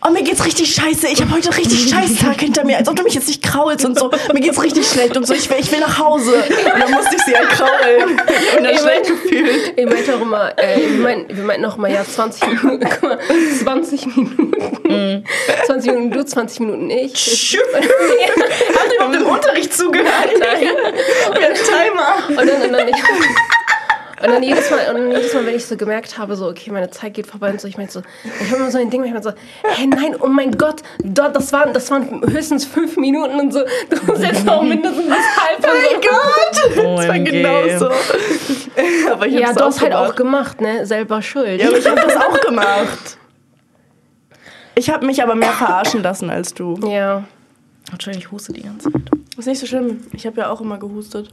oh, mir geht's richtig scheiße. Ich habe heute richtig scheiß Tag hinter mir. Als ob du mich jetzt nicht kraulst und so. Mir geht's richtig schlecht und so. Ich will, ich will nach Hause. Und dann musste ich sie halt kraulen. Und dann Ich schlecht mein- gefühlt. Ich meinte auch immer, äh, wir, meinten, wir meinten auch immer, ja, 20 Minuten, guck mal, 20 Minuten. 20 Minuten du, 20 Minuten ich. Haben die überhaupt im Unterricht zugehört? Nein. Wie ein Timer. Und dann, und dann, ich, und dann jedes Mal, und dann jedes Mal, wenn ich so gemerkt habe, so, okay, meine Zeit geht vorbei und so, ich meinte so, ich habe immer so ein Ding, ich meinte so, hey, nein, oh mein Gott, dort, das waren, das waren höchstens fünf Minuten und so, du musst jetzt noch mindestens halb und Mein so. Gott. Das war genauso. Aber ich Ja, du hast halt auch gemacht. gemacht, ne, selber schuld. Ja, aber ich habe das auch gemacht. Ich habe mich aber mehr verarschen lassen als du. Ja. Entschuldigung, ich huste die ganze Zeit. Ist nicht so schlimm. Ich habe ja auch immer gehustet.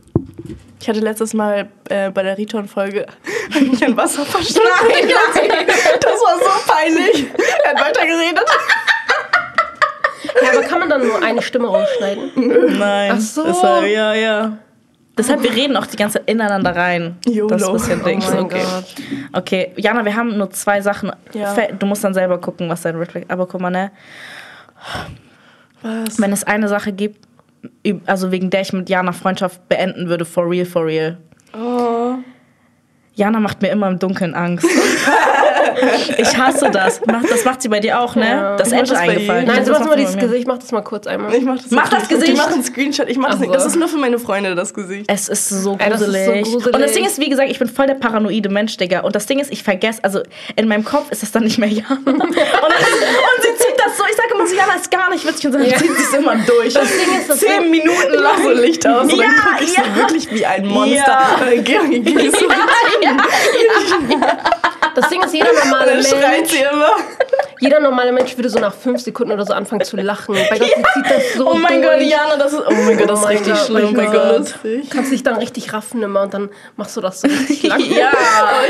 Ich hatte letztes Mal äh, bei der Riton-Folge mich in Wasser verschluckt. Nein, nein. Das war so peinlich. Er hat weiter geredet. Ja, aber kann man dann nur eine Stimme rausschneiden? Nein. Ach so. Deshalb, ja, ja. Deshalb, wir reden auch die ganze Zeit ineinander rein. YOLO. Das ist ein bisschen Oh Ding. mein okay. Gott. okay, Jana, wir haben nur zwei Sachen. Ja. Du musst dann selber gucken, was dein Red Flag Aber guck mal, ne? Was? Wenn es eine Sache gibt, also wegen der ich mit Jana Freundschaft beenden würde, for real, for real. Oh. Jana macht mir immer im Dunkeln Angst. ich hasse das. Das macht sie bei dir auch, ne? Ja. Das Edge eingefallen. Nein, so das mach macht mal sie dieses. Gesicht, mach das mal kurz einmal. Ich mach das Mach das nicht. Gesicht. Ich mach einen Screenshot. Ich mach das nicht. Das ist nur für meine Freunde, das Gesicht. Es ist so Ey, das ist so gruselig. gruselig. Und das Ding ist, wie gesagt, ich bin voll der paranoide Mensch, Digga. Und das Ding ist, ich vergesse, also in meinem Kopf ist das dann nicht mehr Jana. und, und sie zieht das so, ich sage immer so, Jana ist gar nicht witzig. Und dann Ja. zieht sie es immer durch. Das Ding ist, das Zehn Minuten lang so Licht aus und Ja, dann guck ich ja. so wirklich wie ein Monster. Ja. Und dann geh- geh ich so Das Ding ist, jeder normale dann schreit Mensch, sie immer. Jeder normale Mensch würde so nach fünf Sekunden oder so anfangen zu lachen. Bei Gott, sie zieht das so Oh mein durch. Gott, Jana, das ist, oh mein Gott, das Oh ist richtig Gott, schlimm. oh mein Gott. Lustig. Kannst dich dann richtig raffen immer und dann machst du das so richtig lang. Ja.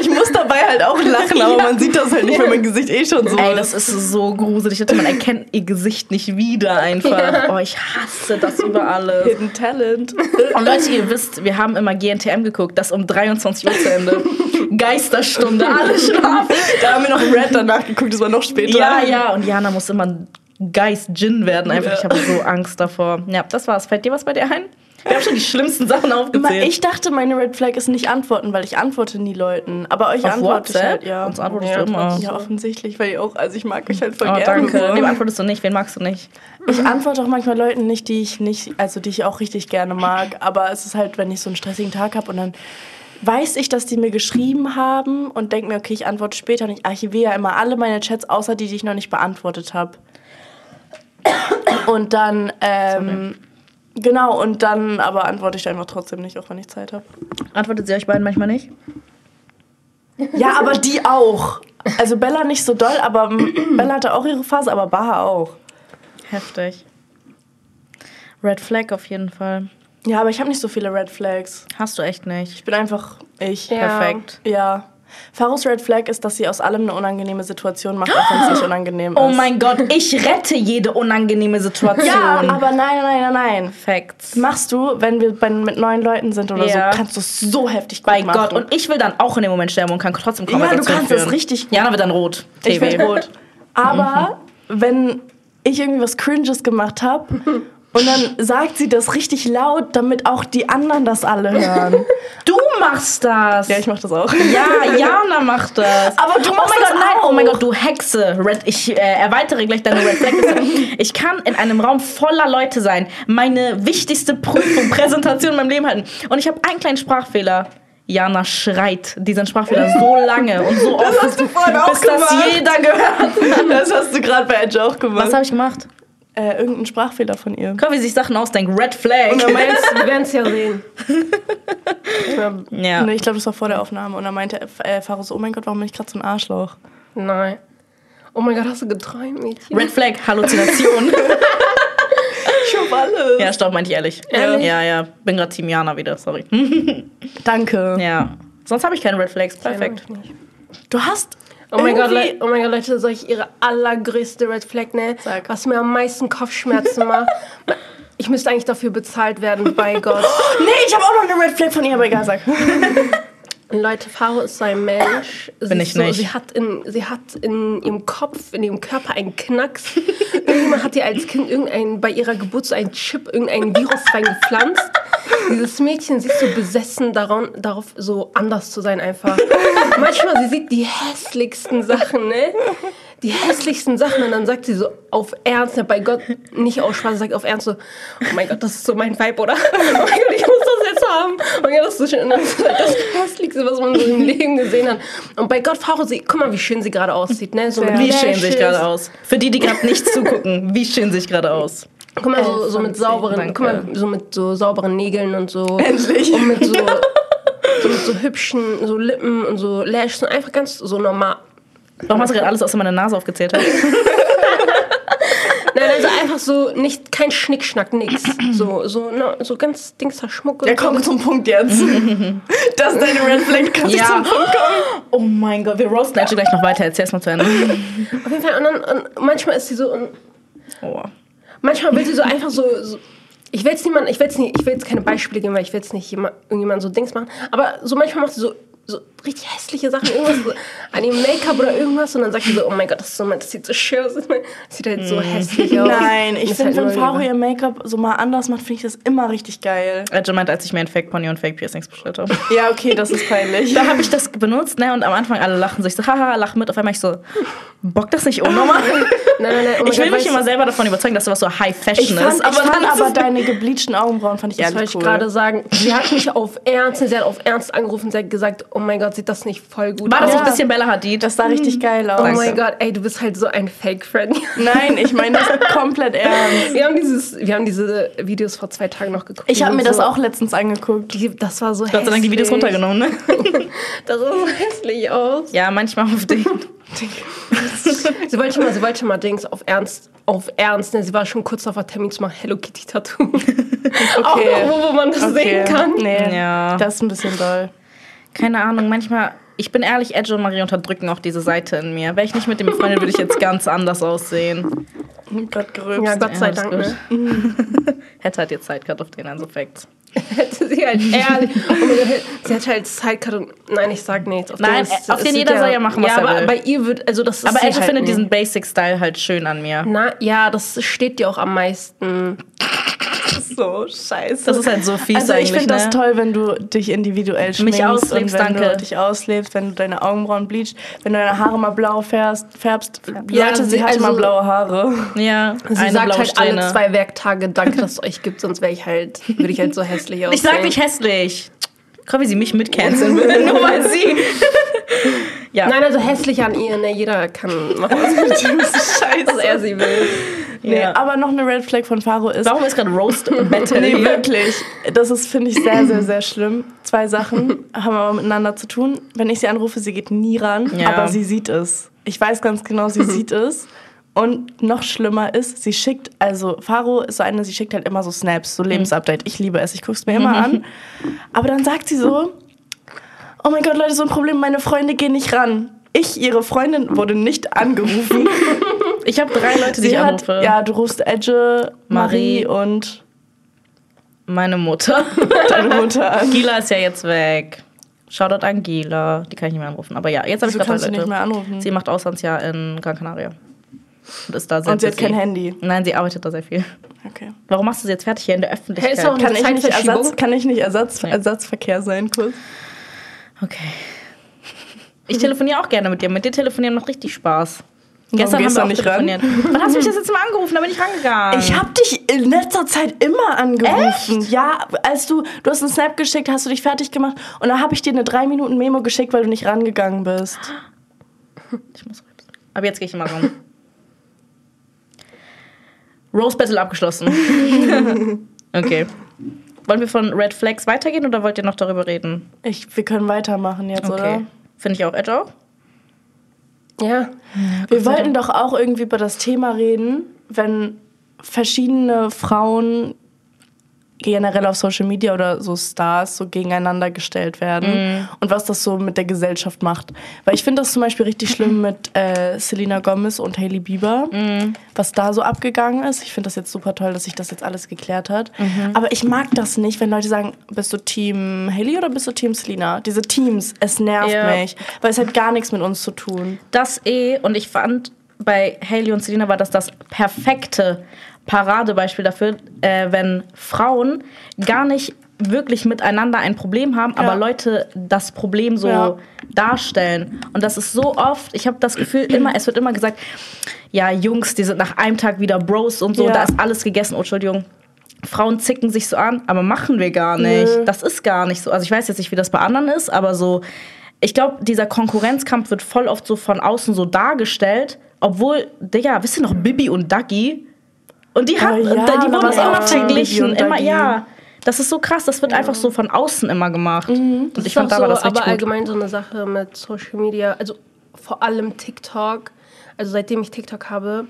Ich muss dabei halt auch lachen, aber man sieht das halt nicht, weil mein Gesicht eh schon so Ey, das ist so gruselig. Dachte, man erkennt ihr Gesicht nicht wieder einfach. Oh, ich hasse das über alles. Hidden Talent. Und Leute, ihr wisst, wir haben immer GNTM geguckt, das um 23 Uhr zu Ende. Geisterstunde, alle schlafen. Da haben wir noch Red danach geguckt, das war noch später. Ja, ja, und Jana muss immer ein Geist Djinn werden. Einfach, ich habe so Angst davor. Ja, das war's. Fällt dir was bei dir ein? Wir haben schon die schlimmsten Sachen aufgezählt. Ich dachte, meine Red Flag ist nicht antworten, weil ich antworte nie Leuten. Aber euch Auf antworte ich WhatsApp? halt, ja. Uns antwortest Ja, du immer. Ja, offensichtlich, weil ihr auch, also ich mag euch halt voll Oh, gerne. danke. Wem antwortest du nicht? Wen magst du nicht? Ich antworte auch manchmal Leuten nicht, die ich nicht, also die ich auch richtig gerne mag. Aber es ist halt, wenn ich so einen stressigen Tag habe und dann weiß ich, dass die mir geschrieben haben und denke mir, okay, ich antworte später und ich archiviere ja immer alle meine Chats, außer die, die ich noch nicht beantwortet habe. Und dann, ähm, genau, und dann aber antworte ich einfach trotzdem nicht, auch wenn ich Zeit habe. Antwortet sie euch beiden manchmal nicht? Ja, aber die auch. Also Bella nicht so doll, aber Bella hatte auch ihre Phase, aber Baha auch. Heftig. Red Flag auf jeden Fall. Ja, aber ich habe nicht so viele Red Flags. Hast du echt nicht. Ich bin einfach ich. Ja. Perfekt. Ja. Faros Red Flag ist, dass sie aus allem eine unangenehme Situation macht, auch wenn es nicht unangenehm ist. Oh mein Gott, ich rette jede unangenehme Situation. Ja, aber nein, nein, nein, nein. Facts. Machst du, wenn wir bei, mit neuen Leuten sind oder Ja. so, kannst du es so heftig gut Bei machen. Gott. Und ich will dann auch in dem Moment sterben und kann trotzdem Ja, du Konversation kannst das richtig gut. Jana wird dann rot. ich TV. bin rot. Aber wenn ich irgendwie was Cringes gemacht habe Und dann sagt sie das richtig laut, damit auch die anderen das alle hören. Du machst das. ja, ich mach das auch. Ja, Jana macht das. Aber du oh machst mein das Gott, nein, auch. oh mein Gott, du Hexe. Red, ich äh, erweitere gleich deine Red Flag. Ich kann in einem Raum voller Leute sein, meine wichtigste Prüfung, Präsentation in meinem Leben halten. Und ich habe einen kleinen Sprachfehler. Jana schreit diesen Sprachfehler so lange und so oft, hast du vorhin auch bis das gemacht. jeder gehört. Das hast du gerade bei Edge auch gemacht. Was habe ich gemacht? Äh, irgendein Sprachfehler von ihr. Guck, wie sich Sachen ausdenken. Red Flag. Und dann meinst du, wir werden es ja sehen. Ja. Nee, ich glaube, das war vor der Aufnahme. Und dann meinte äh, Faro so, oh mein Gott, warum bin ich gerade so ein Arschloch? Nein. Oh mein Gott, hast du geträumt, Mädchen? Red Flag, Halluzination. Ich hab alles. ja, stopp, meinte ich ehrlich. Ehrlich? Ja, ja. Bin gerade Team Jana wieder, sorry. Danke. ja. Sonst habe ich keine Red Flags. Perfekt. Du hast. Oh mein, Gott, Le oh mein Gott, Leute, soll ich ihre allergrößte Red Flag, ne? Sag. Was mir am meisten Kopfschmerzen macht. Ich müsste eigentlich dafür bezahlt werden, bei Gott. Nee, ich habe auch noch eine Red Flag von ihr, aber egal, sag. Leute, Faro ist so ein Mensch. Sie Bin ich so, nicht. Sie hat, in, sie hat in ihrem Kopf, in ihrem Körper einen Knacks. Irgendjemand hat ihr als Kind irgendein, bei ihrer Geburt so einen Chip, irgendein Virus reingepflanzt. Dieses Mädchen, sie ist so besessen daran, darauf, so anders zu sein einfach. Manchmal, sie sieht die hässlichsten Sachen, ne? Die hässlichsten Sachen und dann sagt sie so auf Ernst, bei Gott nicht aus Spaß, sie sagt auf Ernst so, oh mein Gott, das ist so mein Vibe, oder? Oh mein Gott, ich muss jetzt haben. Mein Gott, das ist so schön. Und das ist das Hässlichste, was man so im Leben gesehen hat. Und bei Gott, Faro, sie, guck mal, wie schön sie gerade aussieht, ne? So mit Wie schön sich gerade aus. Für die, die gerade nicht zugucken, wie schön sich gerade aus. Guck mal, so, so mit sauberen, danke. guck mal, so mit so sauberen Nägeln und so. Endlich. Und mit so, so mit so hübschen, so Lippen und so Lashes und einfach ganz so normal. Warum hast du gerade alles außer meiner Nase aufgezählt? Einfach so, nicht, kein Schnickschnack, nix. So, so, no, so ganz dingster Schmuck. Ja, komm zum Punkt jetzt. das ist deine Red Flag. Kannst Ja. zum Punkt kommen? Oh mein Gott, wir roasten Edge gleich noch weiter. Erzähl's mal zu Ende. Auf jeden Fall, und, dann, und manchmal ist sie so, und Oh. manchmal will sie so einfach so, so ich will jetzt niemand, ich will jetzt nicht, ich will jetzt keine Beispiele geben, weil ich will jetzt nicht jemand, irgendjemand so Dings machen, aber so manchmal macht sie so, so richtig hässliche Sachen, irgendwas so an ihrem Make-up oder irgendwas und dann sagt sie so, oh mein Gott, das, ist so, das sieht so schön aus, das sieht halt so hässlich aus. Nein, ich finde, halt wenn Faro ihr Make-up so mal anders macht, finde ich das immer richtig geil. Edge meint, als ich mir ein Fake Pony und Fake Piercings bestellt habe. Ja, okay, das ist peinlich. Da habe ich das benutzt, ne? Und am Anfang alle lachen sich so, haha, lach mit. Auf einmal ich so, bock das nicht unnormal? Nein, nein, nein, oh ich will Gott, mich immer du, selber davon überzeugen, dass sowas so High Fashion Ich fand, ist. ich fand aber deine gebleachten Augenbrauen fand ich Das wollte ehrlich ich cool. gerade sagen. Sie hat mich auf Ernst, sie hat auf Ernst angerufen, sie hat gesagt, oh mein Gott, sieht das nicht voll gut War das aus. so ein bisschen Bella Hadid? Das sah richtig geil aus. Oh Danke. mein Gott, ey, du bist halt so ein Fake-Friend. Nein, ich meine das komplett ernst. Wir haben, dieses, wir haben diese Videos vor zwei Tagen noch geguckt. Ich habe mir sind das so, auch letztens angeguckt. Die, das war so Gott sei Dank die Videos hässlich. runtergenommen, ne? Das sah so hässlich aus. Ja, manchmal auf den. Sie wollte mal, sie wollte mal Dings auf Ernst, auf Ernst, ne? Sie war schon kurz auf der Termin zu machen, Hello Kitty Tattoo. Auch Okay. wo, wo man das Okay. sehen kann. Nee, Ja. das ist ein bisschen doll. Keine Ahnung, manchmal. Ich bin ehrlich, Edge und Marie unterdrücken auch diese Seite in mir. Wäre ich nicht mit dem befreundet, würde ich jetzt ganz anders aussehen. Gerade gerülpst. Ja, Gott sei Ja, Dank, ne? Hätte halt jetzt Zeit gehabt auf den Endeffekt. Hätte sie halt ehrlich. Oh sie hat halt Sidecut und. Nein, ich sag nichts. Auf Nein, den ist- auf den jeder der- soll ja machen, was ja, er aber will. bei ihr wird. Also das ist Aber Edge halt findet nicht. diesen Basic-Style halt schön an mir. Na, ja, das steht dir auch am meisten. So scheiße. Das ist halt so fies also ich finde das ne? toll, wenn du dich individuell schminkst auslebst, und wenn danke. du dich auslebst, wenn du deine Augenbrauen bleachst, wenn du deine Haare mal blau färbst. färbst. Ja, Leute, sie sie- hatte mal also- blaue Haare. Ja, Sie eine sagt halt Strähne. alle zwei Werktage, danke, dass es euch gibt, sonst wäre ich halt, würde ich halt so hässlich aussehen. Ich sag nicht hässlich. Guck, wie sie mich mitcanceln will, nur weil sie. ja, Nein, also hässlich an ihr, ne? Jeder kann machen, was Scheiße. was er sie will. Nee, Ja. aber noch eine Red Flag von Faro ist. warum ist gerade Roast Battle? Nee, wirklich. Das ist, finde ich, sehr, sehr, sehr schlimm. Zwei Sachen haben aber miteinander zu tun. Wenn ich sie anrufe, sie geht nie ran, Ja. aber sie sieht es. Ich weiß ganz genau, sie sieht es. Und noch schlimmer ist, sie schickt, also Faro ist so eine, sie schickt halt immer so Snaps, so Lebensupdate. Ich liebe es, ich gucke es mir immer an. Aber dann sagt sie so, oh mein Gott, Leute, so ein Problem, meine Freunde gehen nicht ran. Ich, ihre Freundin, wurde nicht angerufen. Ich habe drei Leute, die ich hat, anrufe. ja, du rufst Edge, Marie Marie. und Meine Mutter. deine Mutter an. Gila ist ja jetzt weg. Shoutout an Gila. Die kann ich nicht mehr anrufen. Aber ja, jetzt habe ich gerade Leute. nicht mehr anrufen? Sie macht Auslandsjahr in Gran Canaria. Und ist da sehr Und sie hat kein Handy. Nein, sie arbeitet da sehr viel. Okay. Warum machst du sie jetzt fertig hier in der Öffentlichkeit? Hä, ist auch Kann ich, nicht? Ersatz, kann ich nicht Ersatz, Ersatzverkehr sein, kurz? Okay. Ich telefoniere auch gerne mit dir. Mit dir telefonieren macht richtig Spaß. Gestern haben wir auch nicht ran? telefoniert. Wann hast du mich das jetzt mal angerufen? Da bin ich rangegangen. Ich habe dich in letzter Zeit immer angerufen. Ja, als du, du hast einen Snap geschickt, hast du dich fertig gemacht und dann habe ich dir eine 3 Minuten Memo geschickt, weil du nicht rangegangen bist. Ich muss. Aber jetzt gehe ich mal ran. Rose Battle abgeschlossen. okay. Wollen wir von Red Flags weitergehen oder wollt ihr noch darüber reden? Ich, wir können weitermachen jetzt, oder? Finde ich auch. Edge auch? Ja. Wir wollten doch auch irgendwie über das Thema reden, wenn verschiedene Frauen generell auf Social Media oder so Stars so gegeneinander gestellt werden und was das so mit der Gesellschaft macht. Weil ich finde das zum Beispiel richtig schlimm mit äh, Selena Gomez und Hailey Bieber, was da so abgegangen ist. Ich finde das jetzt super toll, dass sich das jetzt alles geklärt hat. Aber ich mag das nicht, wenn Leute sagen, bist du Team Hailey oder bist du Team Selena? Diese Teams, es nervt Ja. mich, weil es hat gar nichts mit uns zu tun. Das eh. Und ich fand, bei Hailey und Selena war das das perfekte Paradebeispiel dafür, äh, wenn Frauen gar nicht wirklich miteinander ein Problem haben, aber Leute das Problem so Ja. darstellen. Und das ist so oft, ich habe das Gefühl, immer, es wird immer gesagt, ja, Jungs, die sind nach einem Tag wieder Bros und so, Ja. da ist alles gegessen. Oh, Entschuldigung. Frauen zicken sich so an, aber machen wir gar nicht. Nö. Das ist gar nicht so. Also ich weiß jetzt nicht, wie das bei anderen ist, aber so, ich glaube, dieser Konkurrenzkampf wird voll oft so von außen so dargestellt, obwohl, Digga, wisst ihr noch Bibi und Dagi? Und die, hat, Oh ja, die wurden immer verglichen, immer, ja. Das ist so krass, das wird einfach so von außen immer gemacht. Und ich fand, da war so, das richtig aber gut. allgemein so eine Sache mit Social Media, also vor allem TikTok, also seitdem ich TikTok habe,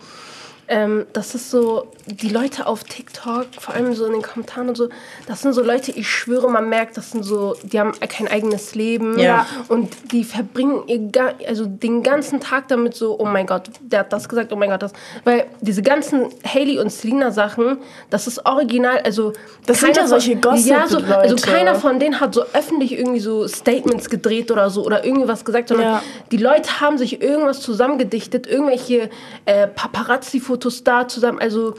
ähm, das ist so, die Leute auf TikTok, vor allem so in den Kommentaren und so, das sind so Leute, ich schwöre, man merkt, das sind so, die haben kein eigenes Leben Ja. und die verbringen ihr, also den ganzen Tag damit so, oh mein Gott, der hat das gesagt, oh mein Gott, das, weil diese ganzen Hailey und Selena Sachen, das ist original, also Das sind ja solche ja, so, also keiner von denen hat so öffentlich irgendwie so Statements gedreht oder so oder irgendwie was gesagt, sondern Ja. die Leute haben sich irgendwas zusammengedichtet, irgendwelche äh, Paparazzi-Fotos da zusammen, also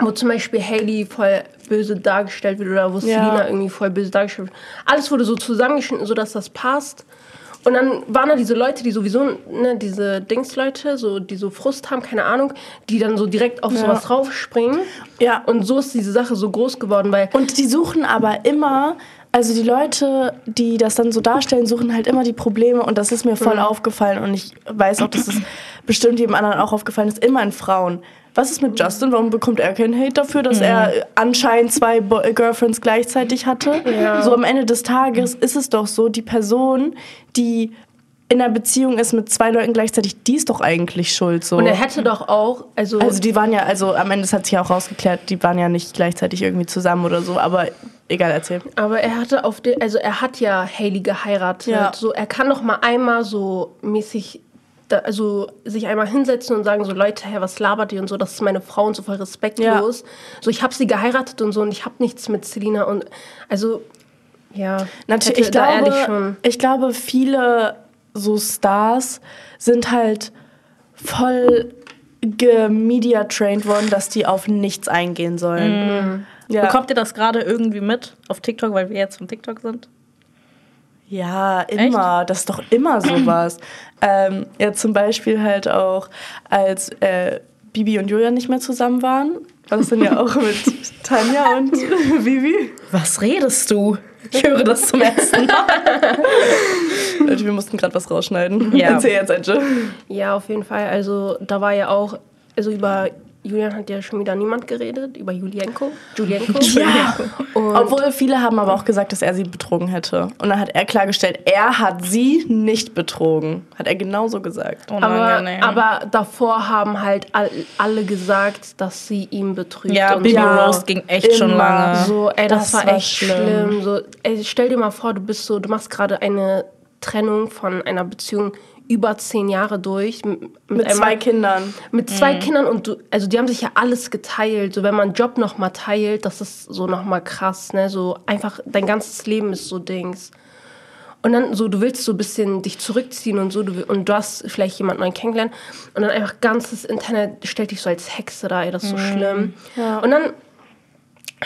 wo zum Beispiel Hailey voll böse dargestellt wird oder wo Selena irgendwie voll böse dargestellt wird. Alles wurde so zusammengeschnitten, sodass das passt. Und dann waren da diese Leute, die sowieso, ne, diese Dingsleute, so, die so Frust haben, keine Ahnung, die dann so direkt auf sowas draufspringen. Ja. Und so ist diese Sache so groß geworden, weil Und die suchen aber immer, also die Leute, die das dann so darstellen, suchen halt immer die Probleme und das ist mir voll aufgefallen und ich weiß auch, dass es bestimmt jedem anderen auch aufgefallen ist, immer in Frauen. Was ist mit Justin? Warum bekommt er keinen Hate dafür, dass er anscheinend zwei Bo Girlfriends gleichzeitig hatte? So am Ende des Tages ist es doch so, die Person, die in einer Beziehung ist mit zwei Leuten gleichzeitig, die ist doch eigentlich schuld. So. Und er hätte doch auch, also, Also die waren ja, also am Ende hat sich ja auch rausgeklärt, die waren ja nicht gleichzeitig irgendwie zusammen oder so, aber egal, erzähl. aber er hatte auf den, also er hat ja Haley geheiratet. Ja. So, er kann doch mal einmal so mäßig, da, also sich einmal hinsetzen und sagen so Leute, hey, was labert ihr und so, das ist meine Frau und so voll respektlos. So, ich habe sie geheiratet und so und ich habe nichts mit Selina und also ja, Natürlich, ich glaube, schon. ich glaube, viele so Stars sind halt voll gemedia-trained worden, dass die auf nichts eingehen sollen. Ja. Bekommt ihr das gerade irgendwie mit auf TikTok, weil wir jetzt von TikTok sind? Ja, immer. Das ist doch immer sowas. ähm, ja, zum Beispiel halt auch, als äh, Bibi und Julia nicht mehr zusammen waren. War das dann ja auch mit Tanja und Bibi? Was redest du? Ich höre das zum ersten Mal. Leute, wir mussten gerade was rausschneiden. Ja. Erzähl jetzt, Angel. Ja, auf jeden Fall. Also da war ja auch, also über Julian hat ja schon wieder niemand geredet, über Julienko. Julienko. Ja. Und Obwohl viele haben aber auch gesagt, dass er sie betrogen hätte. Und dann hat er klargestellt, er hat sie nicht betrogen. Hat er genauso gesagt. Oh, aber, Unangenehm. aber davor haben halt all, alle gesagt, dass sie ihn betrügt. ja, und Baby. Ja, Roast ging echt schon immer. lange. So, ey, das, Das war, war echt schlimm. schlimm. So, ey, stell dir mal vor, du bist so, du machst gerade eine Trennung von einer Beziehung über zehn Jahre durch. Mit einem zwei Mann- Kindern. Mit Mhm. zwei Kindern und du, also die haben sich ja alles geteilt. So, wenn man Job nochmal teilt, das ist so nochmal krass, ne? So einfach, dein ganzes Leben ist so Dings. Und dann so, du willst so ein bisschen dich zurückziehen und so, du, und du hast vielleicht jemanden neu kennengelernt und dann einfach ganzes Internet stellt dich so als Hexe da, ey, das ist so schlimm. Ja. Und dann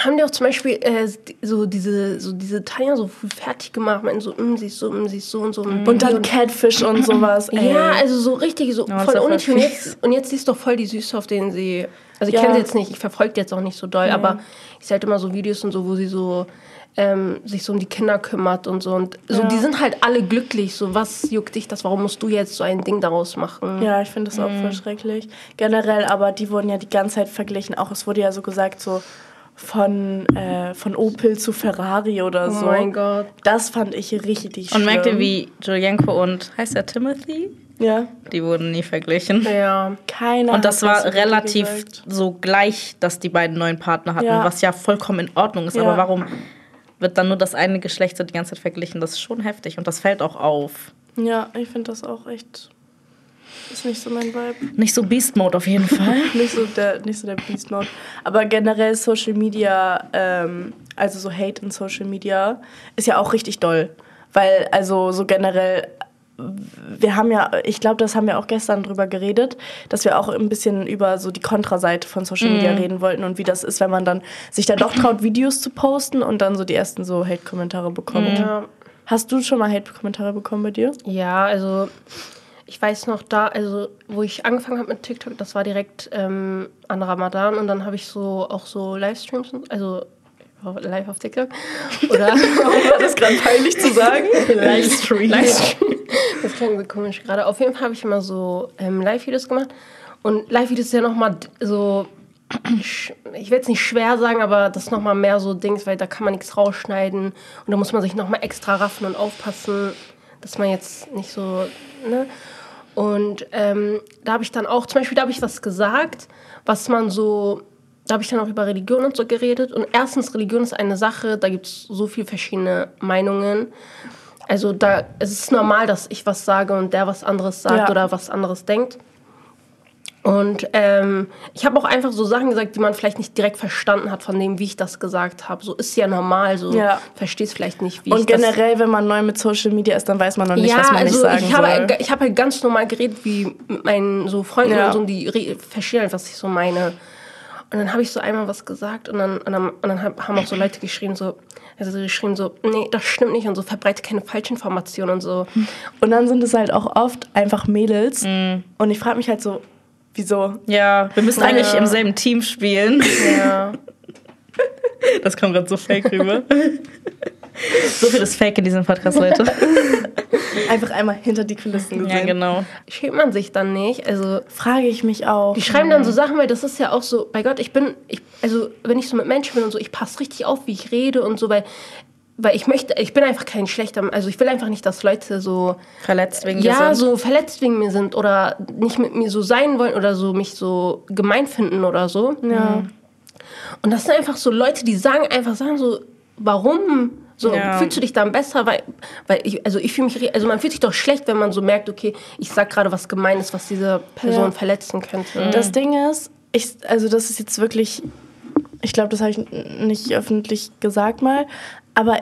haben die auch zum Beispiel äh, so diese, so diese Tanja so fertig gemacht, meinten so, mm, sie ist so, mm, sie ist so und so. Und dann Catfish und sowas. Ey. Ja, also so richtig, so das voll unnötig. Und jetzt, und jetzt siehst du doch voll die Süße, auf denen sie. Also ich Ja. kenne sie jetzt nicht, ich verfolge die jetzt auch nicht so doll, aber ich sehe halt immer so Videos und so, wo sie so ähm, sich so um die Kinder kümmert und so. Und so, Ja. die sind halt alle glücklich. So, was juckt dich das? Warum musst du jetzt so ein Ding daraus machen? Ja, ich finde das auch voll schrecklich. Generell, aber die wurden ja die ganze Zeit verglichen. Auch es wurde ja so gesagt, so von, äh, von Opel zu Ferrari oder Oh so. mein Gott. Das fand ich richtig Und schlimm. merkt ihr, wie Julienko und, heißt er Timothy? Ja, Die wurden nie verglichen. Ja. keiner Und das hat war relativ gesagt. so gleich, dass die beiden neuen Partner hatten, Ja. was ja vollkommen in Ordnung ist. Ja. Aber warum wird dann nur das eine Geschlecht so die ganze Zeit verglichen? Das ist schon heftig und das fällt auch auf. Ja, ich finde das auch echt. Ist nicht so mein Vibe. Nicht so Beast Mode auf jeden Fall. nicht so der, nicht so der Beast Mode. Aber generell Social Media, ähm, also so Hate in Social Media, ist ja auch richtig doll. Weil, also so generell, wir haben ja, ich glaube, das haben wir auch gestern drüber geredet, dass wir auch ein bisschen über so die Kontraseite von Social Media reden wollten und wie das ist, wenn man dann sich dann doch traut, Videos zu posten und dann so die ersten so Hate-Kommentare bekommt. Ja. Hast du schon mal Hate-Kommentare bekommen bei dir? Ja, also ich weiß noch da, also wo ich angefangen habe mit TikTok, das war direkt ähm, an Ramadan und dann habe ich so auch so Livestreams, und- also live auf TikTok oder War das gerade peinlich zu sagen? Livestream. das klang so komisch gerade. Auf jeden Fall habe ich immer so ähm, Live-Videos gemacht und Live-Videos ist ja nochmal so ich will jetzt nicht schwer sagen, aber das ist nochmal mehr so Dings, weil da kann man nichts rausschneiden und da muss man sich nochmal extra raffen und aufpassen, dass man jetzt nicht so, ne? Und ähm, da habe ich dann auch, zum Beispiel, da habe ich was gesagt, was man so, da habe ich dann auch über Religion und so geredet. Und erstens, Religion ist eine Sache, da gibt es so viele verschiedene Meinungen. Also da es ist normal, dass ich was sage und der was anderes sagt Ja. oder was anderes denkt. Und ähm, ich habe auch einfach so Sachen gesagt, die man vielleicht nicht direkt verstanden hat von dem, wie ich das gesagt habe. So ist ja normal, so Ja. verstehst vielleicht nicht, wie Und ich das generell, wenn man neu mit Social Media ist, dann weiß man noch nicht, ja, was man also nicht sagen ich habe, soll. ich habe halt ganz normal geredet, wie mit meinen so Freunden Ja. und so, und die verstehen halt, was ich so meine. Und dann habe ich so einmal was gesagt und dann, und dann, und dann hab- haben auch so Leute geschrieben, so, also so geschrieben so, nee, das stimmt nicht und so, verbreite keine Falschinformationen und so. Und dann sind es halt auch oft einfach Mädels. Und ich frage mich halt so, wieso? Ja, wir müssen eigentlich im selben Team spielen. Ja. Das kommt gerade so fake rüber. So viel ist fake in diesem Podcast, Leute. Einfach einmal hinter die Kulissen gesehen. Ja, genau. Schämt man sich dann nicht? Also, Frage ich mich auch. die schreiben dann so Sachen, weil das ist ja auch so, bei Gott, ich bin, ich, also wenn ich so mit Menschen bin und so, ich passe richtig auf, wie ich rede und so, weil, weil ich möchte, ich bin einfach kein schlechter, also ich will einfach nicht, dass Leute so, Verletzt wegen ja, sind. so verletzt wegen mir sind oder nicht mit mir so sein wollen oder so mich so gemein finden oder so. Ja. Und das sind einfach so Leute, die sagen einfach, sagen so, warum? So, Ja. fühlst du dich dann besser? Weil, weil ich, also ich fühle mich, also man fühlt sich doch schlecht, wenn man so merkt, okay, ich sag gerade was Gemeines, was diese Person Ja. verletzen könnte. Das Ding ist, ich, also das ist jetzt wirklich, ich glaube, das habe ich nicht öffentlich gesagt mal, aber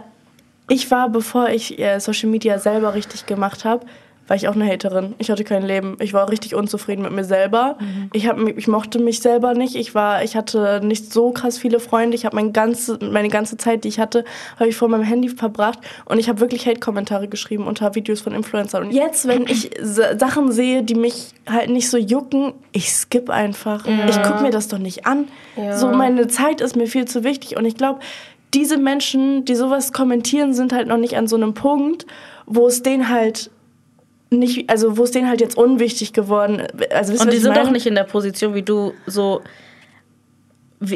ich war, bevor ich äh, Social Media selber richtig gemacht habe, war ich auch eine Haterin. Ich hatte kein Leben. Ich war richtig unzufrieden mit mir selber. Ich, hab, ich mochte mich selber nicht. Ich, war, ich hatte nicht so krass viele Freunde. Ich habe mein ganze, meine ganze Zeit, die ich hatte, habe ich vor meinem Handy verbracht. Und ich habe wirklich Hate-Kommentare geschrieben unter Videos von Influencern. Und jetzt, wenn ich Sa- Sachen sehe, die mich halt nicht so jucken, ich skippe einfach. Ich gucke mir das doch nicht an. Ja. So, meine Zeit ist mir viel zu wichtig. Und ich glaube, diese Menschen, die sowas kommentieren, sind halt noch nicht an so einem Punkt, wo es denen halt nicht, also wo es denen halt jetzt unwichtig geworden also wisst Und die sind meine? auch nicht in der Position wie du so.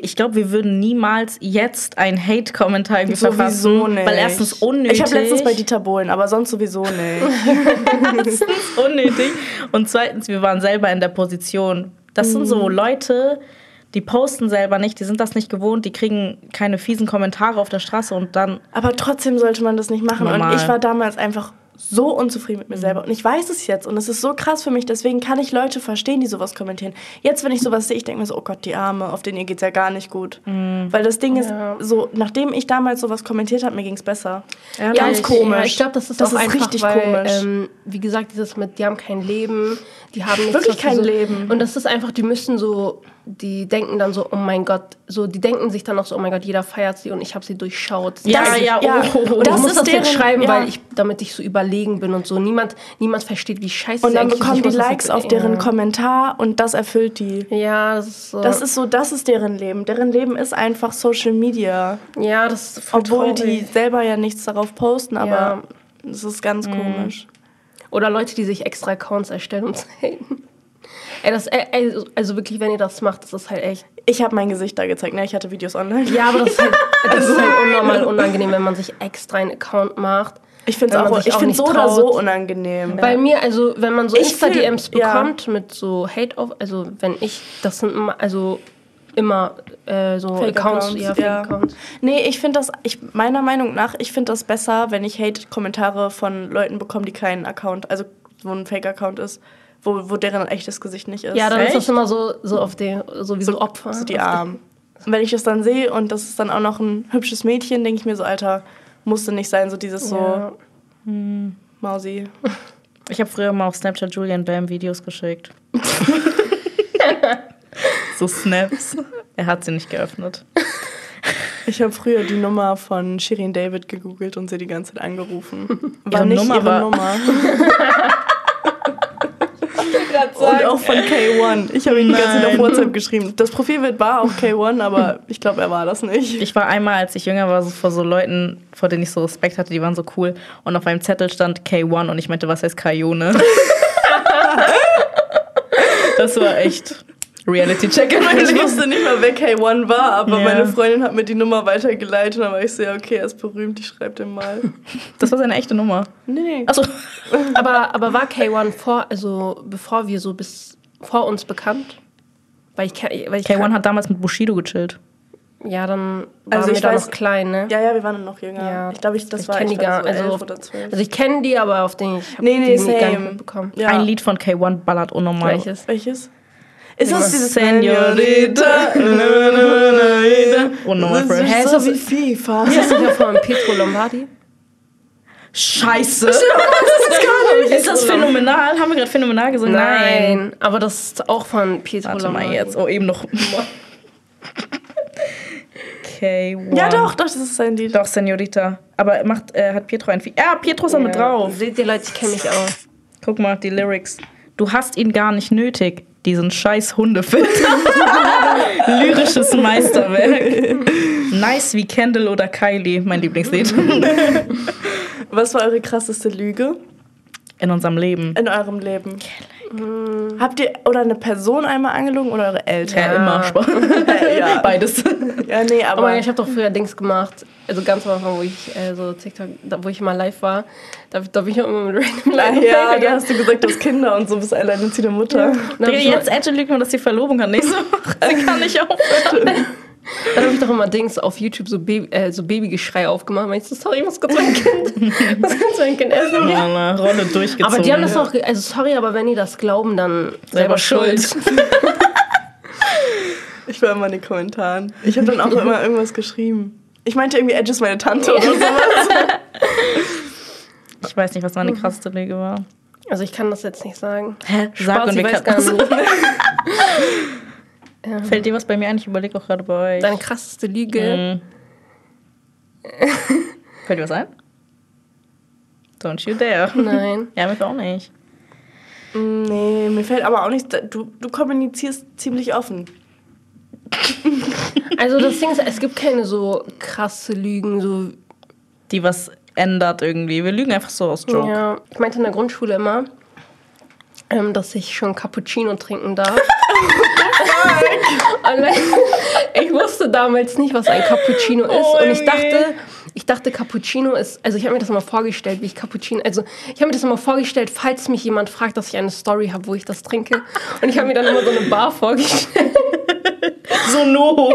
Ich glaube, wir würden niemals jetzt einen Hate-Kommentar irgendwie Sowieso verfassen. nicht. Weil erstens unnötig. Ich habe letztens bei Dieter Bohlen, aber sonst sowieso nicht. unnötig. Und zweitens, wir waren selber in der Position. Das sind Mhm. so Leute, die posten selber nicht, die sind das nicht gewohnt, die kriegen keine fiesen Kommentare auf der Straße und dann. aber trotzdem sollte man das nicht machen. Und Normal. ich war damals einfach so unzufrieden mit mir selber. Und ich weiß es jetzt. Und es ist so krass für mich. Deswegen kann ich Leute verstehen, die sowas kommentieren. Jetzt, wenn ich sowas sehe, ich denke mir so, oh Gott, die Arme, auf denen ihr geht's ja gar nicht gut. Weil das Ding Ja. ist, so, nachdem ich damals sowas kommentiert habe, mir ging's besser. Ja, Ganz ich, komisch. Ja, ich glaube, das ist Das auch ist einfach, richtig weil, komisch. Ähm, wie gesagt, dieses mit, die haben kein Leben, die haben nichts, Wirklich kein so, Leben. Und das ist einfach, die müssen so, die denken dann so, oh mein Gott, so, die denken sich dann auch so, oh mein Gott, jeder feiert sie und ich habe sie durchschaut. Ja, Das- ja, ja. oh, oh, oh. Und Das ich muss ist das jetzt deren- schreiben, ja. weil ich, damit ich so überlegen bin und so. Niemand, niemand versteht, wie scheiße Und dann bekommen die das Likes jetzt- auf deren. Kommentar und das erfüllt die. Ja, das ist so. Das ist so, das ist deren Leben. Deren Leben ist einfach Social Media. ja, das ist voll Obwohl die traurig. selber ja nichts darauf posten, aber Ja. es ist ganz komisch. Oder Leute, die sich extra Accounts erstellen, zu haten. Ey, das, ey, also wirklich, wenn ihr das macht, das ist halt echt. Ich habe mein Gesicht da gezeigt, ne? Ich hatte Videos online. Ja, aber das ist halt, das ist halt unnormal unangenehm, wenn man sich extra einen Account macht. Ich finde es auch, ich auch so nicht oder so traut. unangenehm. Bei mir, also wenn man so Insta-DMs fühl- ja. bekommt mit so Hate auf, also wenn ich, das sind immer, also immer äh, so Accounts, Fake-Accounts, ja, ja. Fake-Accounts. Nee, ich finde das, ich, meiner Meinung nach, ich finde das besser, wenn ich Hate-Kommentare von Leuten bekomme, die keinen Account, also wo ein Fake-Account ist, wo, wo deren echtes Gesicht nicht ist. Ja, dann ist Echt? das immer so, so auf den, so wie so, Opfer. so die Armen. Und wenn ich das dann sehe und das ist dann auch noch ein hübsches Mädchen, denke ich mir so, Alter, musste nicht sein, so dieses Ja. so Mausi. Ich habe früher mal auf Snapchat Julian Bam Videos geschickt. so Snaps. Er hat sie nicht geöffnet. Ich habe früher die Nummer von Shirin David gegoogelt und sie die ganze Zeit angerufen. War Ihre nicht Nummer ihre war- Nummer. Und auch von K1. Ich habe ihn die ganze Zeit auf. WhatsApp geschrieben. Das Profilbild war auch K1, aber ich glaube, er war das nicht. Ich war einmal, als ich jünger war, so vor so Leuten, vor denen ich so Respekt hatte, die waren so cool. Und auf einem Zettel stand K1 und ich meinte, was heißt Kajone? das war echt Reality-Check in meinem Ich wusste nicht mal, wer K1 war, aber Ja. meine Freundin hat mir die Nummer weitergeleitet und dann war ich so, ja, okay, er ist berühmt, ich schreibe den mal. Das war seine echte Nummer. Nee, nee. Achso. Aber, aber war K1 vor, also bevor wir so bis vor uns bekannt? Weil ich, weil ich K1 hat damals mit Bushido gechillt. Ja, dann waren Also wir ich da weiß- noch klein, ne? Ja, ja, wir waren noch jünger. Ja. Ich glaube, ich, das ich war kenne ich gar so also, elf oder zwölf. also ich kenne die, aber auf den ich hab Nee, nee, die nie gar nicht same. mitbekommen. Ja. Ein Lied von K1 ballert unnormal. Welches? Welches? Ist das dieses Senorita? Unnormal Das fresh. Hä, ist ist so das- wie FIFA. Ist das nicht auch von Pietro Lombardi? Scheiße. Ist das phänomenal? Haben wir gerade phänomenal gesungen? Nein, aber das ist auch von Pietro Warte Lombardi. mal jetzt. Oh, eben noch. K1. Ja, doch, doch, das ist sein Lied. Doch, Senorita. Aber macht, äh, hat Pietro ein. Fi- Ja, Pietro ist da mit drauf. Seht ihr Leute, ich kenne mich aus. Guck mal, die Lyrics. Du hast ihn gar nicht nötig, diesen scheiß Hundefilter. Lyrisches Meisterwerk. Nice wie Kendall oder Kylie, mein Lieblingslied. Was war eure krasseste Lüge In unserem Leben. in eurem Leben? Habt ihr oder eine Person einmal angelogen oder eure Eltern? Ja, immer Spaß. ja. Beides. Ja, nee, Aber aber. ich habe doch früher Dings gemacht, also ganz am Anfang, wo ich äh, so TikTok, da, wo ich mal live war, da, da bin ich auch immer mit random Leuten ja, da hast du gesagt, du hast Kinder und so bist alleinerziehende Mutter. Dann habe Digga, ich, mal- jetzt Angel lügt nur, dass sie Verlobung hat. Nächste Woche. Sie kann nicht aufhören. Dann hab ich doch immer Dings auf YouTube so, Baby, äh, so Babygeschrei aufgemacht. Meinst du, sorry, ich muss kurz mein Kind, muss kurz mein Kind essen. Ja, na, Rolle durchgezogen. Aber die haben das auch, ge- also sorry, aber wenn die das glauben, dann selber, Selber schuld. schuld. Ich war immer in den Kommentaren. Ich habe dann auch immer irgendwas geschrieben. Ich meinte irgendwie, Edge ist meine Tante oder sowas. Ich weiß nicht, was meine krasseste Lüge war. Also ich kann das jetzt nicht sagen. Hä? Sag Spaß, und ich wir weiß gar nicht. Fällt dir was bei mir ein? Ich überlege auch gerade bei euch. Deine krasseste Lüge. Mhm. Fällt dir was ein? Don't you dare. Nein. Ja, mir auch nicht. nee, mir fällt aber auch nichts. Du, du kommunizierst ziemlich offen. Also das Ding ist, es gibt keine so krasse Lügen, so Die was ändert irgendwie. Wir lügen einfach so aus Joke. Ja, ich meinte in der Grundschule immer, ähm, dass ich schon Cappuccino trinken darf. Wenn- ich wusste damals nicht, was ein Cappuccino ist. Oh, und ich dachte, ich dachte, Cappuccino ist, also ich habe mir das immer vorgestellt, wie ich Cappuccino, also ich habe mir das immer vorgestellt, falls mich jemand fragt, dass ich eine Story habe, wo ich das trinke. Und ich habe mir dann immer so eine Bar vorgestellt. So no.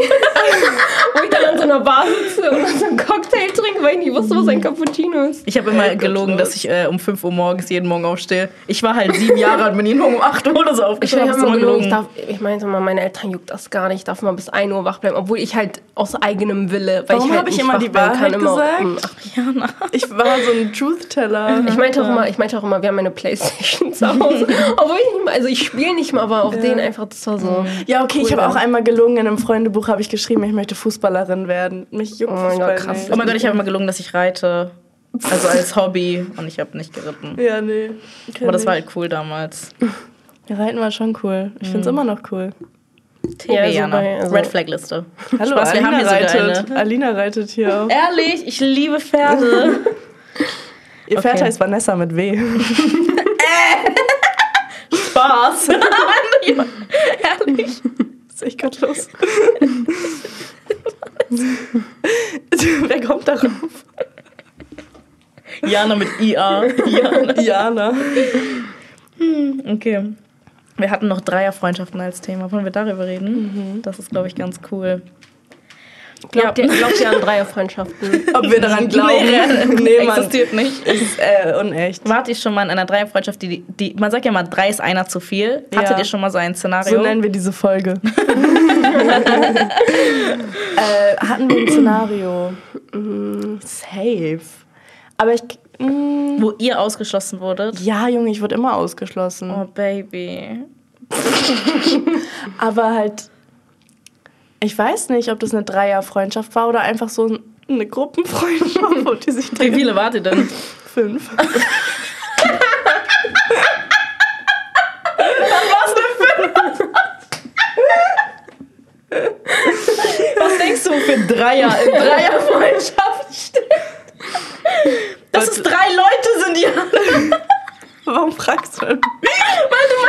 Wo ich dann an so einer Bar sitze und dann so einen Cocktail trinke, weil ich nicht wusste, was ein Cappuccino ist. Ich habe immer gelogen, dass ich äh, um 5 Uhr morgens jeden Morgen aufstehe. Ich war halt sieben Jahre alt, bin jeden Morgen um 8 Uhr oder so Ich, aufgestanden. hab hab's immer gelogen, ich, gelogen. darf, ich meinte immer, meine Eltern juckt das gar nicht. Ich darf mal bis 1 Uhr wach bleiben, obwohl ich halt aus eigenem Wille, weil Warum ich halt hab ich nicht immer wach die Wahrheit immer gesagt? um acht. Jana. Ich war so ein Truth-Teller. Ich meinte auch immer, ich meinte auch immer, wir haben eine Playstation zu Hause. Obwohl ich nicht mal, also ich spiele nicht mal, aber auf den einfach, das war so. Ja, okay, ich Cool, habe ja. auch einmal gelungen. In einem Freundebuch habe ich geschrieben, ich möchte Fußballerin werden. Mich juckt Oh mein Fußball Gott, krass. nicht. Oh mein Gott, ich habe immer gelogen, dass ich reite. Also als Hobby. Und ich habe nicht geritten. Ja, nee. Aber das war halt cool damals. Ja, Reiten war schon cool. Ich finde es immer noch cool. TV, Ja, also- Red Flag Liste. Hallo, Spaß, wir Alina haben hier sogar reitet. eine. Alina reitet hier auch. Ehrlich, ich liebe Pferde. Ihr Pferd Okay. heißt Vanessa mit W. Spaß. Ehrlich. Ist echt gottlos. Wer kommt darauf? Jana mit IA. Jana. Jana. Okay. Wir hatten noch Dreierfreundschaften als Thema. Wollen wir darüber reden? Das ist, glaube ich, ganz cool. Glaubt, ihr, glaubt ihr an Dreierfreundschaften? Ob wir daran glauben? Nee, nee Mann. existiert nicht. Ist äh, unecht. Wart ihr schon mal in einer Dreierfreundschaft, die, die, man sagt ja mal, drei ist einer zu viel. Hattet Ja. ihr schon mal so ein Szenario? So nennen wir diese Folge. äh, hatten wir ein Szenario? Mm, Safe. Aber ich. Mm, wo ihr ausgeschlossen wurdet? ja, Junge, ich wurde immer ausgeschlossen. Oh, Baby. Aber halt. Ich weiß nicht, ob das eine Dreierfreundschaft war oder einfach so eine Gruppenfreundschaft, wo die sich Wie viele wart ihr denn? fünf. Was denkst du für Dreier in Dreierfreundschaft steht? Dass es drei Leute sind, ja. Warum fragst du denn?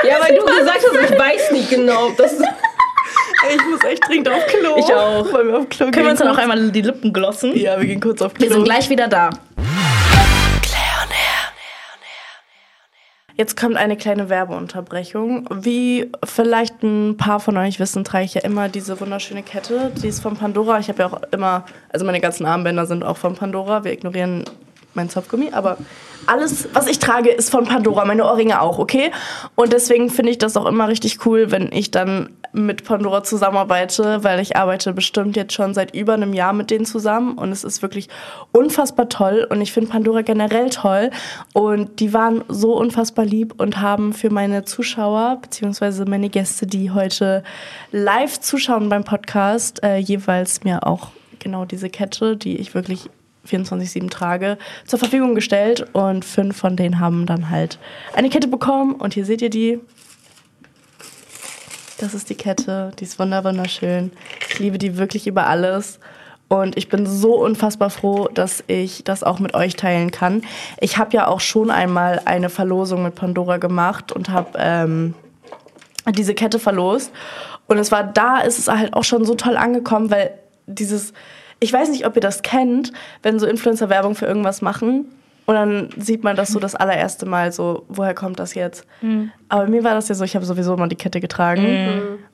ja, weil du gesagt hast, ich weiß nicht genau, ob das. Ich muss echt dringend auf Klo. Ich auch. Wollen wir auf Klo Können gehen? wir uns dann auch kurz? einmal die Lippen glossen? Ja, wir gehen kurz auf Klo. Wir sind gleich wieder da. Jetzt kommt eine kleine Werbeunterbrechung. Wie vielleicht ein paar von euch wissen, trage ich ja immer diese wunderschöne Kette. Die ist von Pandora. Ich habe ja auch immer, also meine ganzen Armbänder sind auch von Pandora. Wir ignorieren mein Zopfgummi, aber alles, was ich trage, ist von Pandora. Meine Ohrringe auch, okay? Und deswegen finde ich das auch immer richtig cool, wenn ich dann mit Pandora zusammenarbeite, weil ich arbeite bestimmt jetzt schon seit über einem Jahr mit denen zusammen und es ist wirklich unfassbar toll und ich finde Pandora generell toll und die waren so unfassbar lieb und haben für meine Zuschauer beziehungsweise meine Gäste, die heute live zuschauen beim Podcast, äh, jeweils mir auch genau diese Kette, die ich wirklich 24-7 trage, zur Verfügung gestellt und fünf von denen haben dann halt eine Kette bekommen und hier seht ihr die. Das ist die Kette, die ist wunder wunderschön. Ich liebe die wirklich über alles. Und ich bin so unfassbar froh, dass ich das auch mit euch teilen kann. Ich habe ja auch schon einmal eine Verlosung mit Pandora gemacht und habe ähm, diese Kette verlost. Und es war da, ist es halt auch schon so toll angekommen, weil dieses, ich weiß nicht, ob ihr das kennt, wenn so Influencer Werbung für irgendwas machen und dann sieht man das so das allererste Mal so, woher kommt das jetzt? Aber mir war das ja so, ich habe sowieso immer die Kette getragen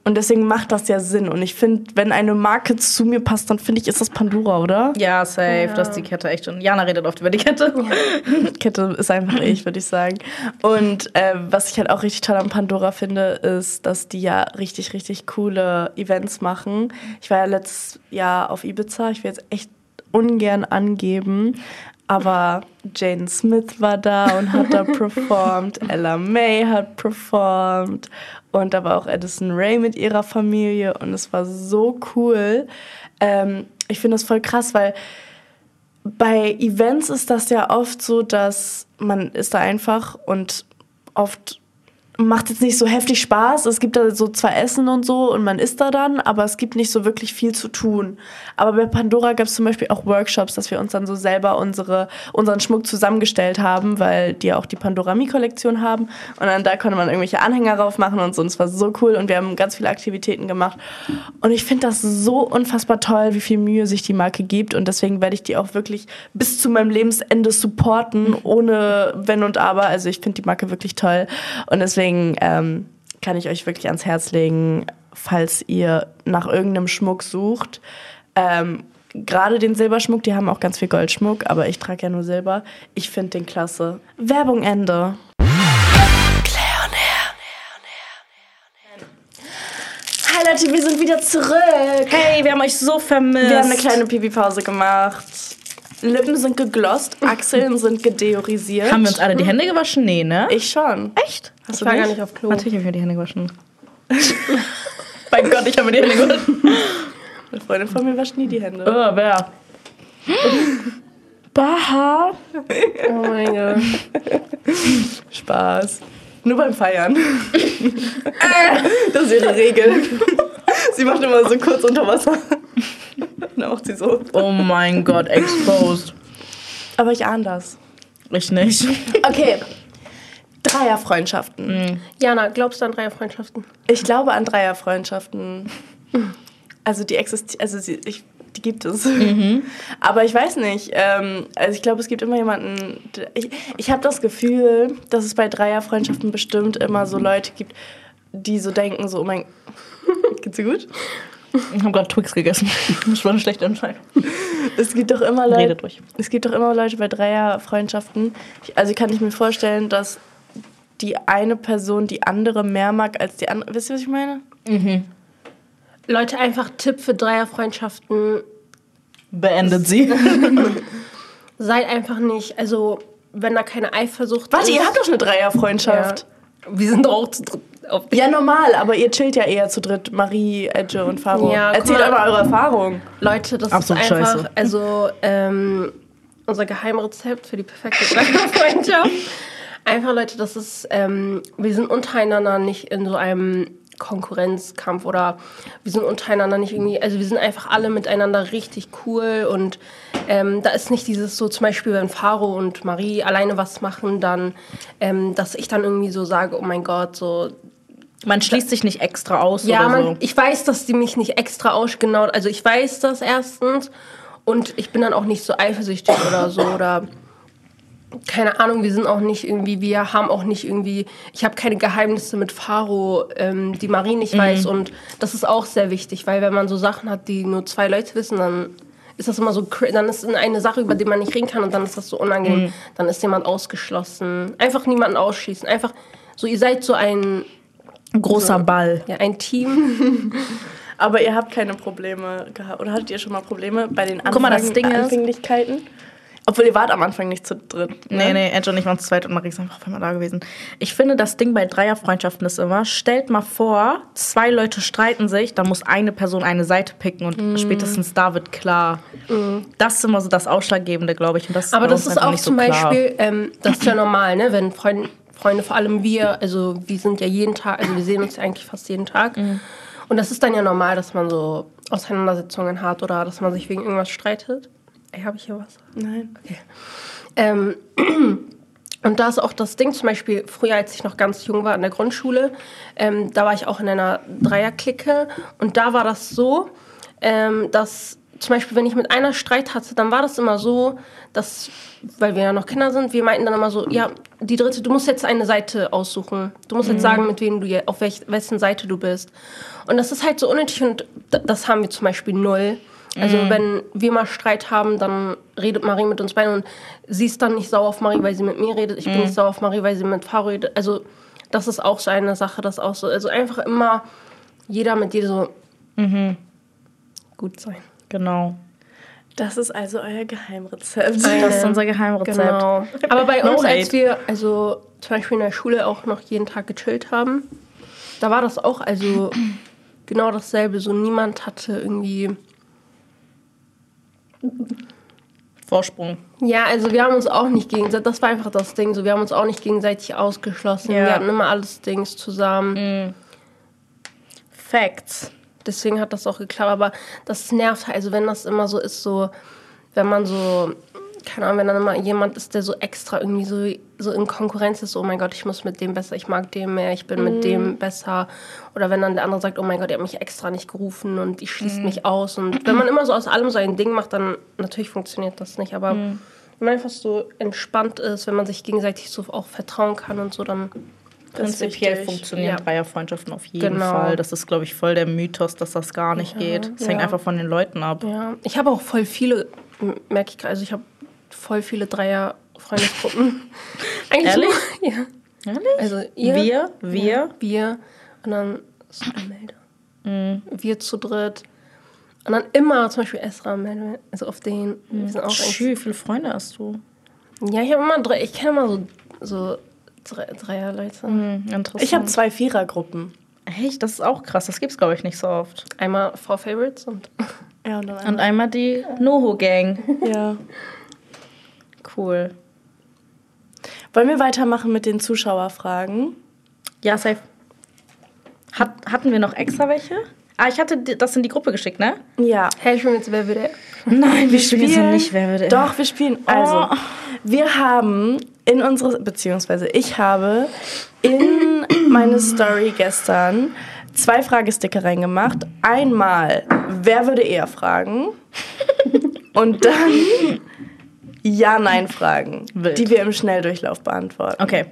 und deswegen macht das ja Sinn. Und ich finde, wenn eine Marke zu mir passt, dann finde ich, ist das Pandora, oder? Ja, safe. Das ist die Kette echt schon. Jana redet oft über die Kette. Kette ist einfach ich, würde ich sagen. Und äh, was ich halt auch richtig toll an Pandora finde, ist, dass die ja richtig, richtig coole Events machen. Ich war ja letztes Jahr auf Ibiza. Ich will jetzt echt ungern angeben. Aber Jane Smith war da und hat da performt. Ella May hat performt. Und da war auch Addison Ray mit ihrer Familie. Und es war so cool. Ähm, ich finde das voll krass, weil bei Events ist das ja oft so, dass man ist da einfach und oft macht jetzt nicht so heftig Spaß. Es gibt da so zwar Essen und so und man isst da dann, aber es gibt nicht so wirklich viel zu tun. Aber bei Pandora gab es zum Beispiel auch Workshops, dass wir uns dann so selber unsere, unseren Schmuck zusammengestellt haben, weil die auch die Pandorami-Kollektion haben. Und dann da konnte man irgendwelche Anhänger drauf machen und so. Und es war so cool und wir haben ganz viele Aktivitäten gemacht. Und ich finde das so unfassbar toll, wie viel Mühe sich die Marke gibt. Und deswegen werde ich die auch wirklich bis zu meinem Lebensende supporten, ohne Wenn und Aber. Also ich finde die Marke wirklich toll. Und deswegen ähm, kann ich euch wirklich ans Herz legen, falls ihr nach irgendeinem Schmuck sucht. Ähm, Gerade den Silberschmuck, die haben auch ganz viel Goldschmuck, aber ich trage ja nur Silber. Ich finde den klasse. Werbung Ende. Hi Leute, wir sind wieder zurück. Hey, wir haben euch so vermisst. Wir haben eine kleine Pipi-Pause gemacht. Lippen sind geglost, Achseln sind gedeorisiert. Haben wir uns alle die Hände gewaschen? Nee, ne? Ich schon. Echt? Hast Ich du war nicht? gar nicht auf Klo. Natürlich habe ich mir die Hände gewaschen. Mein Gott, ich habe mir die Hände gewaschen. Eine Freundin von mir wascht nie die Hände. Oh, wer? Baha. Oh mein Gott. Spaß. Nur beim Feiern. das ist ihre Regel. Sie macht immer so kurz unter Wasser. Dann macht sie so. Oh mein Gott, exposed. Aber ich ahne das. Ich nicht. Okay. Dreierfreundschaften. Jana, glaubst du an Dreierfreundschaften? Ich glaube an Dreierfreundschaften. Also die existieren, also sie, ich, die gibt es. Aber ich weiß nicht. Ähm, also ich glaube, es gibt immer jemanden. Ich, ich habe das Gefühl, dass es bei Dreierfreundschaften bestimmt immer so Leute gibt, die so denken, so, oh mein. Geht's dir gut? Ich habe gerade Twix gegessen. Das war eine schlechte Entscheidung. Es gibt doch immer Leute. Redet ruhig. Es gibt doch immer Leute bei Dreierfreundschaften. Also kann ich mir vorstellen, dass die eine Person die andere mehr mag als die andere. Wisst ihr, was ich meine? Leute, einfach Tipp für Dreierfreundschaften. Beendet sie. Seid einfach nicht, also wenn da keine Eifersucht Warte, ist. ihr habt doch eine Dreierfreundschaft. ja. Wir sind doch auch zu dritt. Auf Ja, normal, aber ihr chillt ja eher zu dritt. Marie, Edge und Faro. Ja, Erzählt mal. mal eure Erfahrung. Leute, das Absolut ist einfach, scheiße. also ähm, unser Geheimrezept für die perfekte Dreierfreundschaft. Einfach, Leute, das ist, ähm, wir sind untereinander nicht in so einem Konkurrenzkampf oder wir sind untereinander nicht irgendwie, also wir sind einfach alle miteinander richtig cool und ähm, da ist nicht dieses so, zum Beispiel, wenn Faro und Marie alleine was machen, dann, ähm, dass ich dann irgendwie so sage, oh mein Gott, so, Man schließt sich nicht extra aus ja, oder man, so. ich weiß, dass die mich nicht extra aus, genau, also ich weiß das erstens und ich bin dann auch nicht so eifersüchtig oder so oder keine Ahnung, wir sind auch nicht irgendwie, wir haben auch nicht irgendwie, ich habe keine Geheimnisse mit Faro, ähm, die Marie nicht weiß und das ist auch sehr wichtig, weil wenn man so Sachen hat, die nur zwei Leute wissen, dann ist das immer so, dann ist eine Sache, über die man nicht reden kann und dann ist das so unangenehm, dann ist jemand ausgeschlossen. Einfach niemanden ausschließen, einfach so, ihr seid so ein, Großer Ball. ja, ein Team. Aber ihr habt keine Probleme gehabt. Oder hattet ihr schon mal Probleme bei den Anfang Guck mal, das Ding ist- Anfänglichkeiten? Obwohl ihr wart am Anfang nicht zu dritt. ne? Nee, nee, Edge und ich waren zu zweit und Marie ist einfach auf einmal da gewesen. Ich finde, das Ding bei Dreierfreundschaften ist immer, stellt mal vor, zwei Leute streiten sich, dann muss eine Person eine Seite picken und Mhm. spätestens da wird klar. Das ist immer so das Ausschlaggebende, glaube ich. Und das Aber das ist auch nicht zum so klar. Beispiel, ähm, das ist ja normal, ne? Wenn Freund, Freunde, vor allem wir, also wir sind ja jeden Tag, also wir sehen uns ja eigentlich fast jeden Tag. Mhm. Und das ist dann ja normal, dass man so Auseinandersetzungen hat oder dass man sich wegen irgendwas streitet. Ey, habe ich hier was? Nein. Ähm, und da ist auch das Ding, zum Beispiel früher, als ich noch ganz jung war in der Grundschule, ähm, da war ich auch in einer Dreierklicke und da war das so, ähm, dass zum Beispiel, wenn ich mit einer Streit hatte, dann war das immer so, dass, weil wir ja noch Kinder sind, wir meinten dann immer so, ja, die dritte, du musst jetzt eine Seite aussuchen. Du musst jetzt sagen, mit wem du, auf welch, wessen Seite du bist. Und das ist halt so unnötig und das haben wir zum Beispiel null. Also wenn wir mal Streit haben, dann redet Marie mit uns beiden und sie ist dann nicht sauer auf Marie, weil sie mit mir redet. Ich bin nicht sauer auf Marie, weil sie mit Faro redet. Also das ist auch so eine Sache, das auch so. Also einfach immer jeder mit dir so gut sein. Genau. Das ist also euer Geheimrezept. Das ist unser Geheimrezept. Genau. Aber bei No uns, als wir also zum Beispiel in der Schule auch noch jeden Tag gechillt haben, da war das auch also genau dasselbe. So niemand hatte irgendwie. Vorsprung. Ja, also wir haben uns auch nicht gegenseitig, das war einfach das Ding, so wir haben uns auch nicht gegenseitig ausgeschlossen. Ja. Wir hatten immer alles Dings zusammen. Facts. Deswegen hat das auch geklappt, aber das nervt halt, also wenn das immer so ist, so, wenn man so, keine Ahnung, wenn dann immer jemand ist, der so extra irgendwie so, so in Konkurrenz ist, so, oh mein Gott, ich muss mit dem besser, ich mag den mehr, ich bin mit dem besser. Oder wenn dann der andere sagt, oh mein Gott, der hat mich extra nicht gerufen und die schließt mich aus. Und wenn man immer so aus allem so ein Ding macht, dann natürlich funktioniert das nicht. Aber wenn man einfach so entspannt ist, wenn man sich gegenseitig so auch vertrauen kann und so, dann Prinzipiell funktionieren Ja. Dreierfreundschaften auf jeden Genau. Fall. Das ist, glaube ich, voll der Mythos, dass das gar nicht geht. Es hängt Ja. einfach von den Leuten ab. Ja, ich habe auch voll viele, merke ich gerade, also ich habe voll viele Dreier-Freundesgruppen. Eigentlich Ehrlich? nur- Ja. Ehrlich? Also ihr, Wir, wir. wir und dann so Melde. Mhm. Wir zu dritt. Und dann immer zum Beispiel Esra, Melde, also auf den. Wir sind auch Schü, wie viele Freunde hast du? ja, ich habe immer drei, ich kenne immer so, so drei, Dreier-Leute. Hm, interessant. Ich habe zwei Vierergruppen. Echt, das ist auch krass. Das gibt's, glaube ich, nicht so oft. Einmal Four Favorites und Ja, und dann Und einmal die Noho-Gang. ja. Cool. Wollen wir weitermachen mit den Zuschauerfragen? Ja, safe. Hat, hatten wir noch extra welche? Ah, ich hatte das in die Gruppe geschickt, ne? Ja. hey, ich bin jetzt wer würde. Nein, wir spielen jetzt noch spielen- nicht. Wer würde Doch, wir spielen. Also, Oh. wir haben in unsere, beziehungsweise ich habe in meine Story gestern zwei Fragesticker reingemacht. Einmal, wer würde eher fragen? Und dann Ja-Nein-Fragen, die wir im Schnelldurchlauf beantworten. Okay.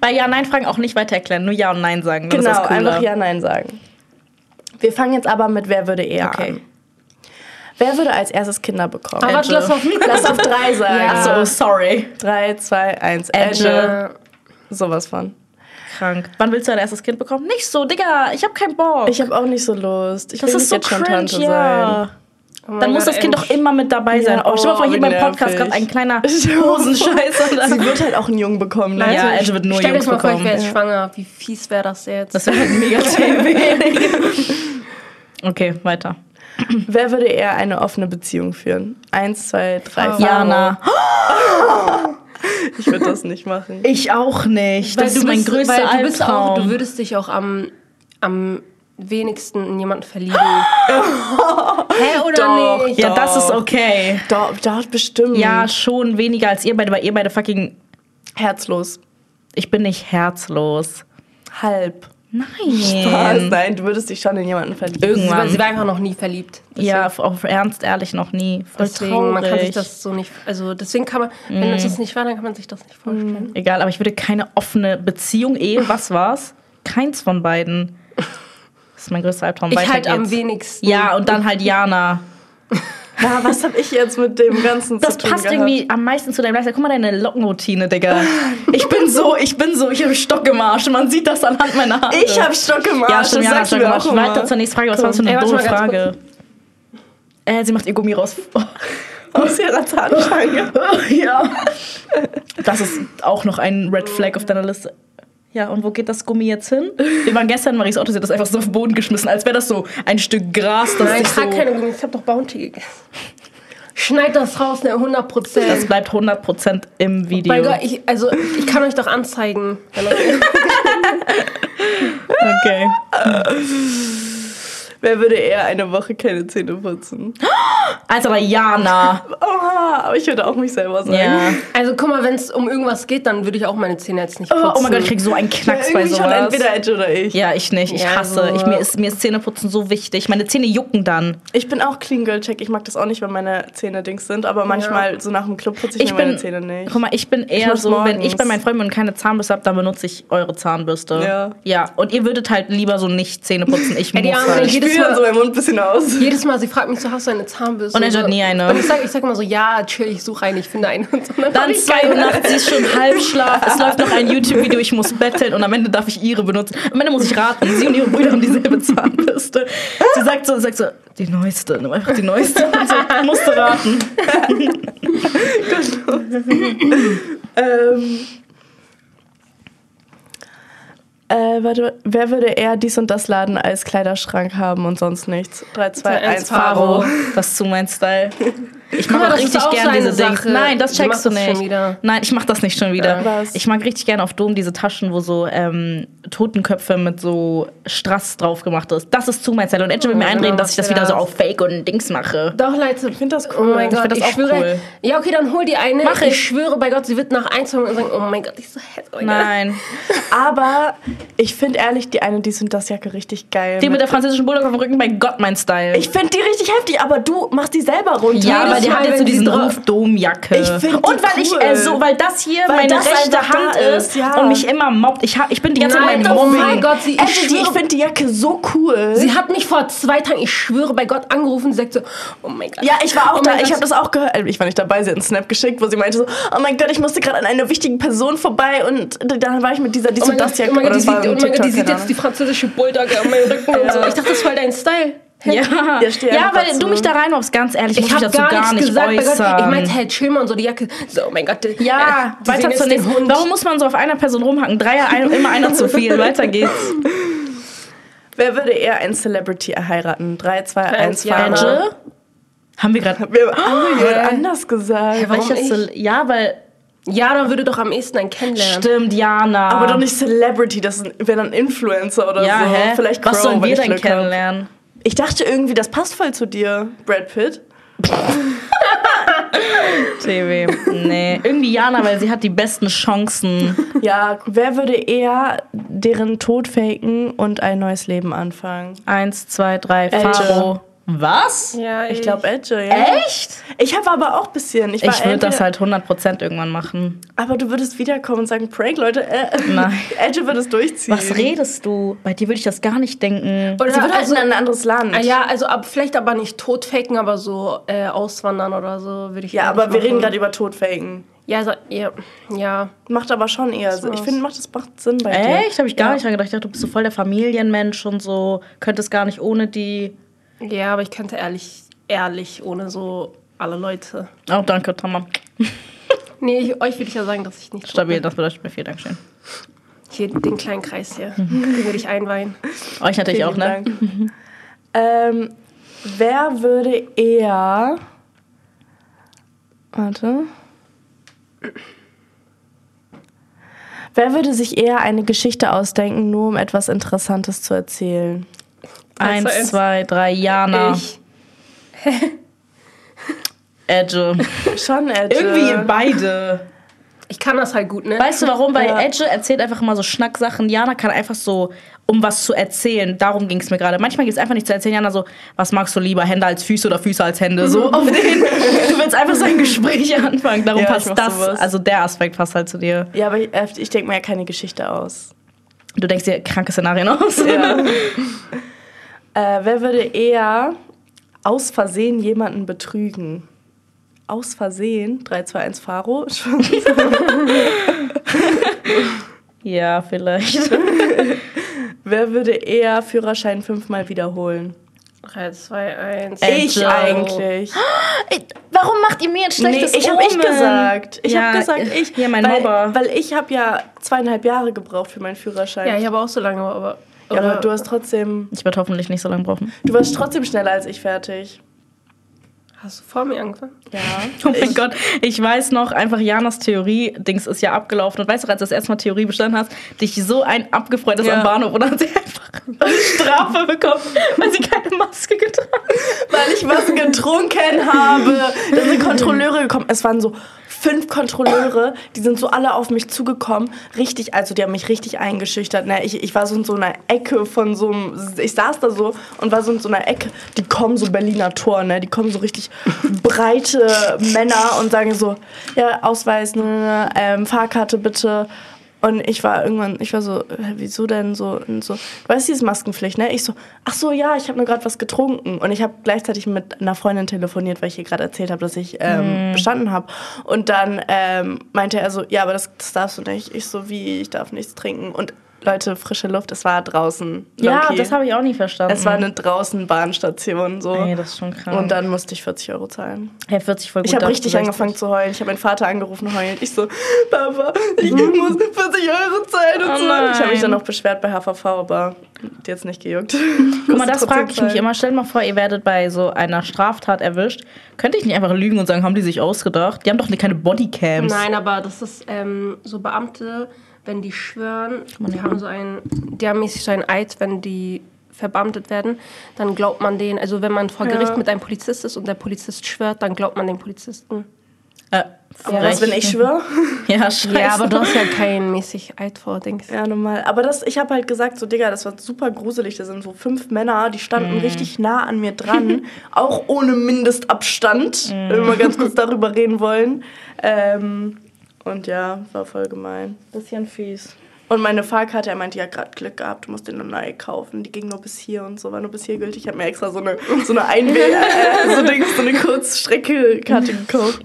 Bei Ja-Nein-Fragen auch nicht weiter erklären, nur Ja und Nein sagen. Genau, einfach Ja-Nein sagen. Wir fangen jetzt aber mit Wer würde eher Okay. an. Wer würde als erstes Kinder bekommen? Aber warte, lass auf mich. Lass auf drei sagen. Ja. Ach so, oh, sorry. Drei, zwei, eins. Edge. Edge. Sowas von. Krank. Wann willst du dein erstes Kind bekommen? Nicht so, Digga, ich hab keinen Bock. Ich habe auch nicht so Lust. Ich das will ist nicht so jetzt schon cringe, Tante sein. ja. Oh mein Dann muss Gott, das Kind doch immer mit dabei sein. Ja, oh, stell dir mal vor, oh, hier beim Podcast gerade ein kleiner. Hosenscheißer. Sie wird halt auch einen Jungen bekommen, ne? Ja, Edge wird nur Stell Jungs dir mal vor, ich wäre jetzt schwanger. Wie fies wäre das jetzt? Das wäre halt mega TV. okay, weiter. Wer würde eher eine offene Beziehung führen? Eins, zwei, drei. Faro. Jana. Ich würde das nicht machen. Ich auch nicht. Das Weil ist mein bist- größter weil du bist auch, Albtraum. Du würdest dich auch am, am wenigsten in jemanden verlieben. Hä, oder Doch, nicht? ja, das ist okay. Doch, doch, bestimmt. Ja, schon weniger als ihr beide, weil ihr beide fucking. Herzlos. Ich bin nicht herzlos. Halb. Nein. Was? Nein, du würdest dich schon in jemanden verlieben. Irgendwann. sie war einfach noch nie verliebt. Ja, auf, ernst, ehrlich, noch nie. Voll Deswegen, traurig. man kann sich das so nicht, also deswegen kann man, wenn es das nicht war, dann kann man sich das nicht vorstellen. Egal, aber ich würde keine offene Beziehung, Ehe, was war's? Keins von beiden. Das ist mein größter Albtraum. Ich Weiter halt am wenigsten. Ja, und dann halt Jana. Ja, was habe ich jetzt mit dem Ganzen Das zu tun passt gehabt? irgendwie am meisten zu deinem Lifestyle. Guck mal deine Lockenroutine, Digga. Ich bin so, ich bin so, ich habe Stock im Arsch. Man sieht das anhand meiner Haare. Ich habe Stock im Arsch. Ja, stimmt, das hat sagst du mir auch immer. Weiter zur nächsten Frage. Was war das für eine Ey, dumme Frage? Äh, sie macht ihr Gummi raus. Aus ihrer Zahnstange. ja. Das ist auch noch ein Red Flag auf deiner Liste. Ja, und wo geht das Gummi jetzt hin? Wir waren gestern in Maries Auto, sie hat das einfach so auf den Boden geschmissen, als wäre das so ein Stück Gras, das Nein, ich so... trage keine Gummis, ich habe doch Bounty gegessen. Schneid das raus, ne, 100% Das Prozent. bleibt 100% im Video. Mein Gott, ich, also, ich kann euch doch anzeigen. Okay. Wer würde eher eine Woche keine Zähne putzen? Also aber Jana. Oha, aber ich würde auch mich selber sagen. Ja. Also guck mal, wenn es um irgendwas geht, dann würde ich auch meine Zähne jetzt nicht putzen. Oh, oh mein Gott, ich krieg so einen Knacks bei Irgendwie schon sowas. entweder Edge oder ich. Ja, ich nicht. Ich Ja, hasse. so. Ich, mir, ist, mir ist Zähneputzen so wichtig. Meine Zähne jucken dann. Ich bin auch Clean Girl Check. Ich mag das auch nicht, wenn meine Zähne Dings sind, aber manchmal so nach dem Club putze ich, Ich mir meine bin, Zähne nicht. guck mal, ich bin eher mach's so, wenn morgens. ich bei meinen Freunden keine Zahnbürste habe, dann benutze ich eure Zahnbürste. Ja. Ja, und ihr würdet halt lieber so nicht Zähne putzen. Ich muss halt. Ich jedes spüre Mal- so meinen Mund ein bisschen aus. Jedes Mal, sie fragt mich so, hast du eine Zahnbürste? Und er hat nie eine. Und ich sag, ich sag immer so, ja, chill, ich suche eine, ich finde eine. Und so. Dann ich 2 Uhr nachts, sie ist schon Halbschlaf, es läuft noch ein YouTube-Video, ich muss betteln und am Ende darf ich ihre benutzen. Am Ende muss ich raten, sie und ihre Brüder haben dieselbe Zahnbürste. Sie sagt so, sagt so, die neueste, nimm einfach die neueste. Und so, musste raten. Ähm, äh, warte, wer würde eher dies und das Laden als Kleiderschrank haben und sonst nichts? 3, 2, 1, Faro. Das ist zu mein Style. Ich mag auch richtig auch gern so eine diese Dings. Sache. Nein, das checkst du nicht. Nein, ich mach das nicht schon wieder. Was? Ich mag richtig gern auf Dom diese Taschen, wo so ähm, Totenköpfe mit so Strass drauf gemacht ist. Das ist zu mein Style. Und Edge will mir Oh, einreden, genau, dass ich das wieder so das. auf Fake und Dings mache. Doch, Leute. Ich find das Oh cool. mein Ich Gott, ich, auch schwöre. cool. Ja, okay, dann hol die eine. Mach ich. ich. schwöre bei Gott, sie wird nach ein, zwei Minuten sagen, oh mein Gott, ich so hässlich. Oh mein. Nein. Aber ich finde ehrlich die eine dies und das Jacke richtig geil. Die mit der französischen Bulldog auf dem Rücken, bei Gott mein Style. ich finde die richtig heftig, aber du machst die selber runter. Ja, Jedes jedes die hat jetzt so diesen Ruf Domjacke. Ich find die und weil ich cool. äh, so, weil das hier Weil meine das rechte einfach Hand ist ja. und mich immer mobbt. Ich, ich bin die ganze Zeit oh mein Mobbing. Gott, sie, ich, Edgy, ich finde die Jacke so cool. sie hat mich vor zwei Tagen, ich schwöre bei Gott, angerufen. Sie sagt so, oh mein Gott. ja, ich war auch oh da. mein Ich habe das auch gehört. Also, Ich war nicht dabei. Sie hat einen Snap geschickt, wo sie meinte so, oh mein Gott, ich musste gerade an einer wichtigen Person vorbei und dann war ich mit dieser dies Oh mein und das Jacke. oh mein Gott, oder die sieht, war oh ein mein Gott, die sieht jetzt die französische Bulldogge an meinem Rücken und so. Ich dachte, das ist voll dein Style. Ja, Ja, ja weil dazu. du mich da reinmobst, ganz ehrlich, ich habe gar, gar, nichts nicht gesagt. Bei Gott, ich meinte, hey, chill mal und so die Jacke. So, oh mein Gott. die- ja, äh, weiter zur nächsten. Hund. Warum muss man so auf einer Person rumhacken? Dreier, ein, immer einer zu viel. Weiter geht's. Wer würde eher ein Celebrity heiraten? 3, 2, 1, ja. Fahne. Edge? Haben wir gerade. Wir haben jemand anders gesagt. warum Welches ich? Ja, weil. Ja, dann würde doch am ehesten einen kennenlernen. Stimmt, Jana. Aber doch nicht Celebrity, das wäre dann Influencer oder Ja, so. hä? Vielleicht Was Crow, sollen wenn wir denn Glück hab. Ich dachte irgendwie, das passt voll zu dir, Brad Pitt. TV. Nee, irgendwie Jana, weil sie hat die besten Chancen. Ja, wer würde eher deren Tod faken und ein neues Leben anfangen? Eins, zwei, drei. Faro. Was? Ja, Ich glaube Edge, ja. Echt? Ich habe aber auch ein bisschen. Ich, Ich würde das halt 100% irgendwann machen. Aber du würdest wiederkommen und sagen, Prank, Leute. Äh, Nein. Edge würde es durchziehen. Was redest du? Bei dir würde ich das gar nicht denken. Oder Sie würde halt also, in ein anderes Land. Ah, ja, also ab, vielleicht aber nicht tot faken, aber so äh, auswandern oder so würde ich Ja, aber nicht wir reden machen. gerade über Todfaken. Ja, also, ja, ja. Macht aber schon eher Sinn. Ich finde, macht das macht Sinn bei dir. Echt? Habe ich gar Ja. nicht dran gedacht. Ich dachte, du bist so voll der Familienmensch und so. Könntest gar nicht ohne die. Ja, aber ich könnte ehrlich, ehrlich, ohne so alle Leute. Oh, danke, Tamam. Nee, ich, euch würde ich ja sagen, dass ich nicht. Stabil, das bedeutet mir viel Dankeschön. Hier den kleinen Kreis hier. Den würde ich einweihen. Euch natürlich auch, ne? Dank. ähm, wer würde eher. Warte. Wer würde sich eher eine Geschichte ausdenken, nur um etwas Interessantes zu erzählen? Eins, eins. zwei, drei, Jana. Ich. Edge. Schon Edge. Irgendwie beide. Ich kann das halt gut, ne? Weißt du warum? Weil Ja. Edge erzählt einfach immer so Schnacksachen. Jana kann einfach so, um was zu erzählen. Darum ging es mir gerade. Manchmal gibt es einfach nicht zu erzählen. Jana so, was magst du lieber, Hände als Füße oder Füße als Hände? So auf den. Du willst einfach so ein Gespräch anfangen. Darum Ja, passt das. sowas. Also der Aspekt passt halt zu dir. Ja, aber ich, äh, ich denke mir ja keine Geschichte aus. Du denkst dir kranke Szenarien aus. Ja. äh, wer würde eher aus Versehen jemanden betrügen? Aus Versehen? 3, 2, 1, Faro? Ja, vielleicht. wer würde eher Führerschein fünfmal wiederholen? 3, 2, 1. Ich eigentlich. Warum macht ihr mir ein schlechtes nee, ich habe ich gesagt. Ich Ja, habe gesagt, ich. Hier, mein weil, Mobber. Weil ich habe ja zweieinhalb Jahre gebraucht für meinen Führerschein. Ja, ich habe auch so lange, aber. Ja, aber du hast trotzdem. Ich werde hoffentlich nicht so lange brauchen. Du warst trotzdem schneller als ich fertig. Hast du vor mir angefangen? Ja. Oh mein Gott, ich weiß noch, einfach Janas Theorie-Dings ist ja abgelaufen. Und weißt du, als du das erste Mal Theorie bestanden hast, dich so ein abgefreut ist Ja. am Bahnhof und dann hat sie einfach eine Strafe bekommen, weil sie keine Maske getragen hat. weil ich was getrunken habe. Da sind Kontrolleure gekommen. Es waren so fünf Kontrolleure, die sind so alle auf mich zugekommen. Richtig, also die haben mich richtig eingeschüchtert. Ne? Ich, ich war so in so einer Ecke von so einem, ich saß da so und war so in so einer Ecke, die kommen so Berliner Tor, ne? die kommen so richtig breite Männer und sagen so, ja, Ausweis, ne, ne, ähm, Fahrkarte bitte. Und ich war irgendwann, ich war so, hä, wieso denn so? Und so, du weißt dieses Maskenpflicht, ne? Ich so, ach so, ja, ich habe nur gerade was getrunken. Und ich habe gleichzeitig mit einer Freundin telefoniert, weil ich ihr gerade erzählt habe, dass ich ähm, bestanden habe. Und dann ähm, meinte er so, ja, aber das, das darfst du nicht. Ich so, wie, ich darf nichts trinken. Und Leute, frische Luft, es war draußen. Ja, low-key. das habe ich auch nie verstanden. Es war eine draußen Bahnstation so. Ey, das ist schon krass. und dann musste ich 40 Euro zahlen. hey, 40 voll gut. Ich habe richtig 60. angefangen zu heulen. Ich habe meinen Vater angerufen heulend. Ich so, Papa, ich muss 40 Euro zahlen und Oh so. Ich habe mich dann noch beschwert bei HVV, aber hat jetzt nicht gejuckt. Guck mal, das frage ich mich immer. Stell dir mal vor, ihr werdet bei so einer Straftat erwischt. Könnte ich nicht einfach lügen und sagen, haben die sich ausgedacht? Die haben doch keine Bodycams. Nein, aber das ist ähm, so Beamte, wenn die schwören, die haben so ein, die haben mäßig so ein Eid, wenn die verbeamtet werden, dann glaubt man denen, also wenn man vor Ja. Gericht mit einem Polizist ist und der Polizist schwört, dann glaubt man dem Polizisten. Äh, Ja, was, wenn ich schwöre? Ja, scheiße. Ja, aber du hast ja kein mäßig alt vor, denkst du? Ja, normal. Aber das, ich habe halt gesagt, so, Digga, das war super gruselig. Da sind so fünf Männer, die standen richtig nah an mir dran, auch ohne Mindestabstand, wenn wir mal ganz kurz darüber reden wollen. Ähm, und ja, war voll gemein. Bisschen fies. Und meine Fahrkarte, er meinte, ja, gerade Glück gehabt, du musst den eine neue kaufen. Die ging nur bis hier und so, war nur bis hier gültig. Ich habe mir extra so eine, so eine Einweg, äh, so, Dings, so eine Kurzstrecke-Karte gekauft.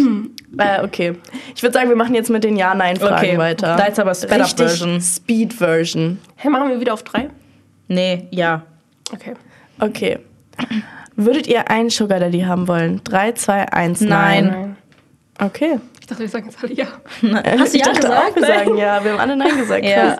äh, okay. Ich würde sagen, wir machen jetzt mit den Ja-Nein-Fragen Okay, weiter. da jetzt aber Sped-Up-Version. Richtig Speed-Version. Hey, machen wir wieder auf drei? Nee, ja. Okay. Okay. Würdet ihr einen Sugar Daddy haben wollen? 3, 2, 1, Nein. nein. Nein. Okay. Ich dachte, wir sagen jetzt alle ja. Hast du ich ja dachte gesagt? auch, wir sagen ja. Wir haben alle Nein gesagt. Ja. Krass.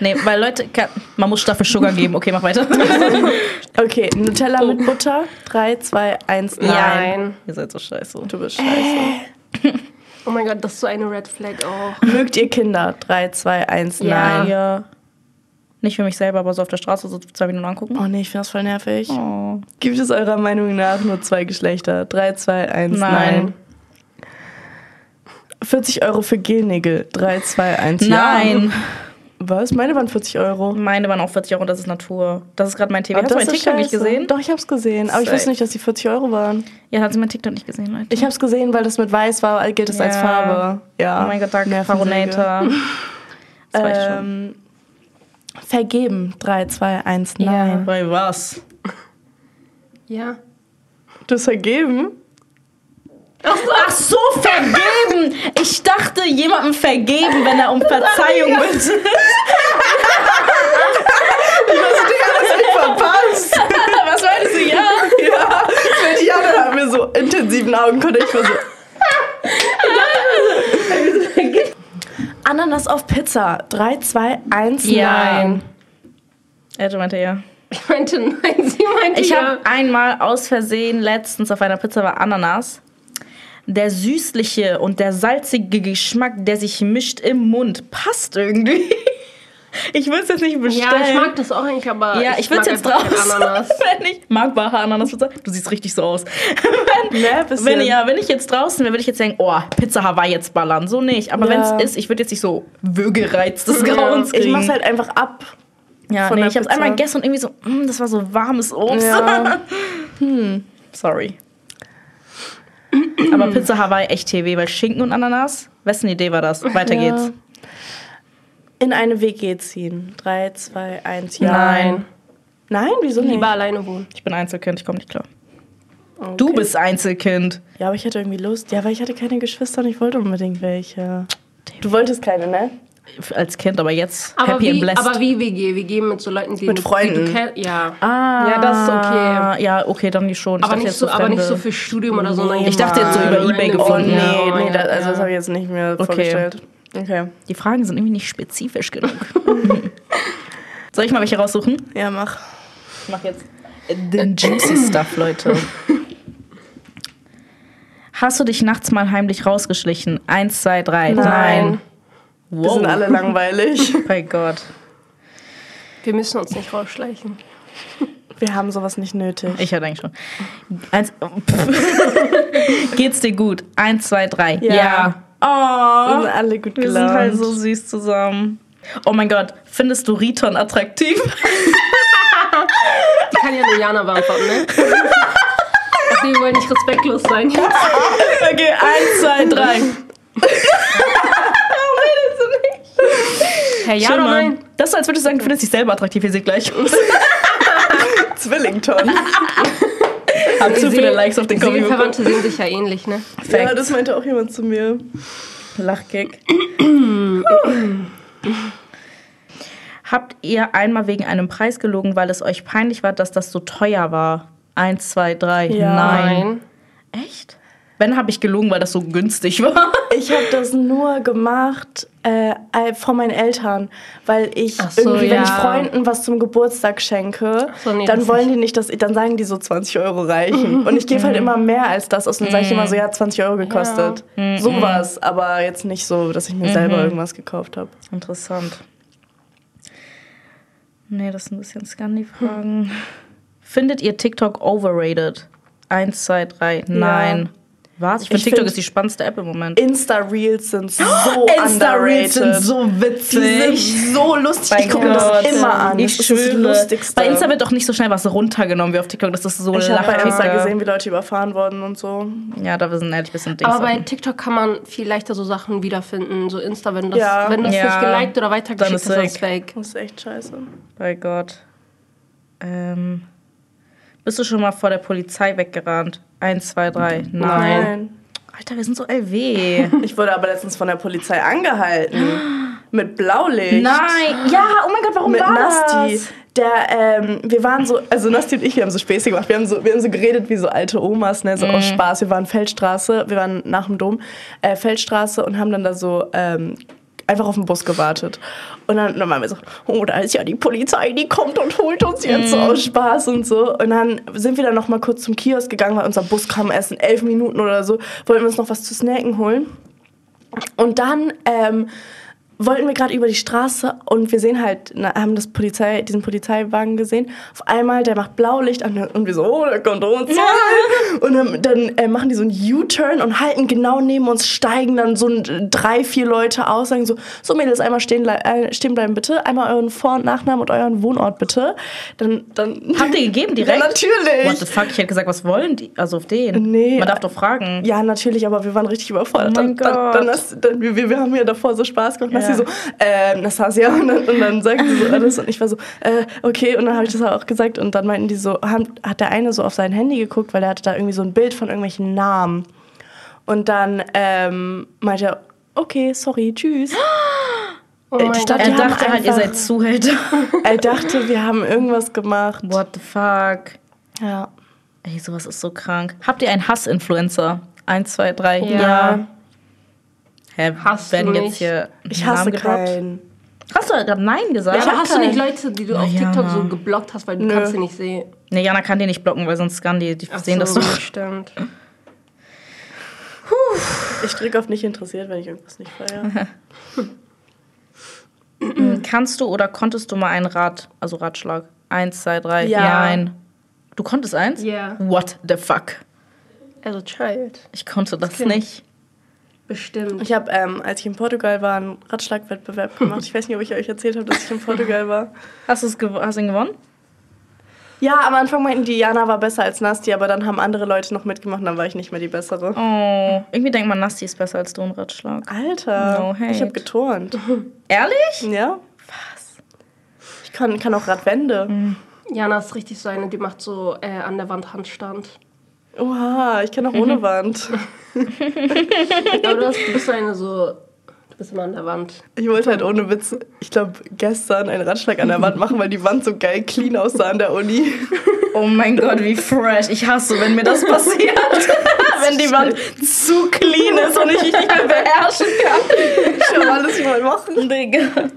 Nee, weil Leute, kann, man muss Staffel Sugar geben. Okay, mach weiter. Okay, Nutella mit Butter. 3, 2, 1, nein. Nein. Ihr seid so scheiße. Du bist scheiße. Oh mein Gott, das ist so eine Red Flag auch. Mögt ihr Kinder? 3, 2, 1, Ja. nein. Ja. Nicht für mich selber, aber so auf der Straße so zwei Minuten angucken. Oh nee, ich finde das voll nervig. Oh. Gibt es eurer Meinung nach nur zwei Geschlechter? 3, 2, 1, nein. Nein. 40 Euro für Gelnägel. 3, 2, 1, Nein. ja. Was? Meine waren 40 Euro. Meine waren auch 40 Euro und das ist Natur. Das ist gerade mein. Aber Hast du das mein TikTok nicht scheiße. gesehen? Doch, ich hab's gesehen. Aber ich wusste nicht, dass die 40 Euro waren. Ja, hat sie mein TikTok nicht gesehen, Leute. Ich hab's gesehen, weil das mit weiß war, gilt es als Ja. Farbe. Ja. oh mein Gott, danke. Faronator. Das weiß ich schon. Ähm, vergeben. 3, 2, 1, nein. Bei was? Ja. Du hast vergeben? Ach so, vergeben! Ich dachte, jemandem vergeben, wenn er um Verzeihung bittet. Verpasst! Was meinst du, ja? ja. Mit Jana haben wir so intensiven Augenkontakt. Ich war so. Ananas auf Pizza. 3, 2, 1, nein. Er meinte ja. Ich meinte nein, sie meinte Ich ja. habe einmal aus Versehen letztens auf einer Pizza war Ananas. Der süßliche und der salzige Geschmack, der sich mischt im Mund, passt irgendwie. Ich will es jetzt nicht bestellen. ja, ich mag das auch eigentlich, aber Ja, ich will es mag jetzt draus. Ananas. wenn ich mag Baha Ananas. Du siehst richtig so aus. wenn, Ne, bisschen. wenn, ja, wenn ich jetzt draußen wäre, würde ich jetzt sagen, oh, Pizza Hawaii jetzt ballern. So nicht. Aber Ja. wenn es ist, ich würde jetzt nicht so Würgereiz des Grauens Ich kriegen. mach's halt einfach ab. ja, nee, ich habe es Pizza. einmal gegessen und irgendwie so, mm, das war so warmes Obst. Ja. Sorry. Aber Pizza Hawaii echt TV, weil Schinken und Ananas, wessen Idee war das? Weiter Ja. geht's. In eine WG ziehen. 3, 2, 1, ja. Nein. Nein, wieso nicht? Lieber alleine wohnen. Ich bin Einzelkind, ich komme nicht klar. Okay. Du bist Einzelkind. Ja, aber ich hatte irgendwie Lust. Ja, weil ich hatte keine Geschwister und ich wollte unbedingt welche. Du wolltest keine, ne? Als Kind, aber jetzt Aber happy and wie, blessed. aber wie WG? Wir gehen mit so Leuten, die Mit Freunden. Die du ja. Ah, Ja, das ist okay. Ja, okay, dann nicht schon. Ich Aber nicht, jetzt so, aber nicht so für Studium oder so. sondern Ich dachte jetzt so über eBay Random. gefunden. Oh, nee, oh nee, da, Gott, also das habe ich jetzt nicht mehr vorgestellt. Okay. Die Fragen sind irgendwie nicht spezifisch genug. Soll ich mal welche raussuchen? Ja, mach. Ich mach jetzt den juicy stuff, Leute. Hast du dich nachts mal heimlich rausgeschlichen? Eins, zwei, drei. Nein. Wow. Wir sind alle langweilig. Bei Gott. Wir müssen uns nicht rausschleichen. Wir haben sowas nicht nötig. Ich hatte eigentlich schon. Eins, Geht's dir gut? Eins, zwei, drei. Ja. ja. Wir Oh, sind alle gut wir gelaunt. sind halt so süß zusammen. Oh mein Gott, findest du Riton attraktiv? Die kann ja nur Jana beantworten, ne? Wir wollen nicht respektlos sein jetzt. Okay, eins, zwei, drei. Herr ja Schön, oder nein? Das ist, als würdest du sagen, du findest dich selber attraktiv. Ihr seht gleich aus. Zwillington. Hab zu viele Likes auf den Kommi. Seelenverwandte sehen sich ja ähnlich, ne? ja, das meinte auch jemand zu mir. Lachkick. Habt ihr einmal wegen einem Preis gelogen, weil es euch peinlich war, dass das so teuer war? Eins, zwei, drei. Ja. Nein. Echt? Wenn habe ich gelogen, weil das so günstig war. Ich habe das nur gemacht äh, äh, vor meinen Eltern, weil ich so, irgendwie, wenn ich ja. Freunden was zum Geburtstag schenke, so, nee, dann wollen die nicht, dass dann sagen die so 20 Euro reichen. Und ich gebe halt immer mehr als das aus. Dann sage ich immer so, ja, 20 Euro gekostet. Sowas, aber jetzt nicht so, dass ich mir selber irgendwas gekauft habe. Interessant. Nee, das sind ein bisschen Scandi-Fragen. Findet ihr TikTok overrated? Eins, zwei, drei. Nein. Was? Ich finde TikTok find- ist die spannendste App im Moment. Insta-Reels sind so Insta-Reels sind so Die witzig. sind so lustig. Mein ich gucke das immer an. Ich das ist das schwöre. Lustigste. Bei Insta wird doch nicht so schnell was runtergenommen wie auf TikTok. Das ist so ich habe bei Insta gesehen, wie Leute überfahren wurden und so. Ja, da wir sind ehrlich ein bisschen Dings. Aber bei TikTok kann man viel leichter so Sachen wiederfinden. So Insta, wenn das, Ja. wenn das Ja. nicht geliked oder weitergeschickt ist ist, ist das fake. Das ist echt scheiße. Bei Gott. Ähm, bist du schon mal vor der Polizei weggerannt? Eins, zwei, drei. Nein. Alter, wir sind so LW. Ich wurde aber letztens von der Polizei angehalten. Mit Blaulicht. Nein. Ja, oh mein Gott, warum Mit war Nasti. das? Der, ähm, wir waren so, also Nasti und ich, wir haben so Späße gemacht. Wir haben so, wir haben so geredet wie so alte Omas, ne, so Mhm. aus Spaß. Wir waren Feldstraße, wir waren nach dem Dom, äh, Feldstraße und haben dann da so ähm, einfach auf den Bus gewartet. Und dann, dann waren wir so, oh, da ist ja die Polizei, die kommt und holt uns jetzt so Mhm. aus Spaß und so. Und dann sind wir dann noch mal kurz zum Kiosk gegangen, weil unser Bus kam erst in elf Minuten oder so. Wollten wir uns noch was zu snacken holen. Und dann ähm, wollten wir gerade über die Straße und wir sehen halt, na, haben das Polizei, diesen Polizeiwagen gesehen. Auf einmal, der macht Blaulicht an und wir so, oh, der kommt uns. Und dann, dann äh, machen die so einen U-Turn und halten genau neben uns, steigen dann so ein, drei, vier Leute aus, sagen so, so Mädels, einmal stehen, äh, stehen bleiben bitte, einmal euren Vor- und Nachnamen und euren Wohnort bitte. Dann, dann Habt ihr gegeben direkt? Ja, natürlich. What the fuck? Ich hätte gesagt, was wollen die? Also auf den. Nee. Man darf doch fragen. Ja, natürlich, aber wir waren richtig überfordert. Oh mein dann, dann, Gott. dann, hast- dann, wir, wir haben ja davor so Spaß gemacht. Ja. Ja. sie so, äh, Nastasia. Und dann, und dann sagten sie so alles. Und ich war so, äh, okay. Und dann habe ich das auch gesagt. Und dann meinten die so, haben, hat der eine so auf sein Handy geguckt, weil er hatte da irgendwie so ein Bild von irgendwelchen Namen. Und dann ähm, meinte er, okay, sorry, tschüss. Oh Ich mein glaub, Er dachte halt, ihr seid Zuhälter. er dachte, wir haben irgendwas gemacht. What the fuck? Ja. Ey, sowas ist so krank. Habt ihr einen Hass-Influencer? Eins, zwei, drei. Ja. Hä, Hast werden du jetzt nicht. hier Ich hasse keinen. Hast du gerade Nein gesagt? Ja, aber hast du nicht. Leute, die du auf Na ja, TikTok so Mann. geblockt hast, weil du Nö. kannst sie nicht sehen? Nee, Jana kann die nicht blocken, weil sonst kann die, die sehen das so, doch. stimmt. Ich drücke auf nicht interessiert, wenn ich irgendwas nicht feiere. Kannst du oder konntest du mal einen Rat, also Ratschlag? Eins, zwei, drei. Ja. Nein. Du konntest eins? Ja. What the fuck? Also Child. Ich konnte das Kind. nicht. Bestimmt. Ich habe, ähm, als ich in Portugal war, einen Ratschlagwettbewerb gemacht. Ich weiß nicht, ob ich euch erzählt habe, dass ich in Portugal war. Hast, gew hast du ihn gewonnen? Ja, am Anfang meinten die, Jana war besser als Nasti, aber dann haben andere Leute noch mitgemacht und dann war ich nicht mehr die Bessere. Oh, irgendwie denkt man, Nasti ist besser als du ein Ratschlag. Alter, No ich habe geturnt. Ehrlich? Ja? Was? Ich kann, kann auch Radwände. Jana ist richtig so eine, die macht so äh, an der Wand Handstand. Oha, ich kann auch ohne Wand. Aber du, hast, du bist so eine so, du bist immer an der Wand. Ich wollte halt ohne Witz, ich glaube, gestern einen Radschlag an der Wand machen, weil die Wand so geil clean aussah an der Uni. Oh mein Gott, wie fresh. Ich hasse, wenn mir das passiert. wenn die Wand zu clean ist und ich mich nicht mehr beherrschen kann. Ich will alles mal machen. Digga.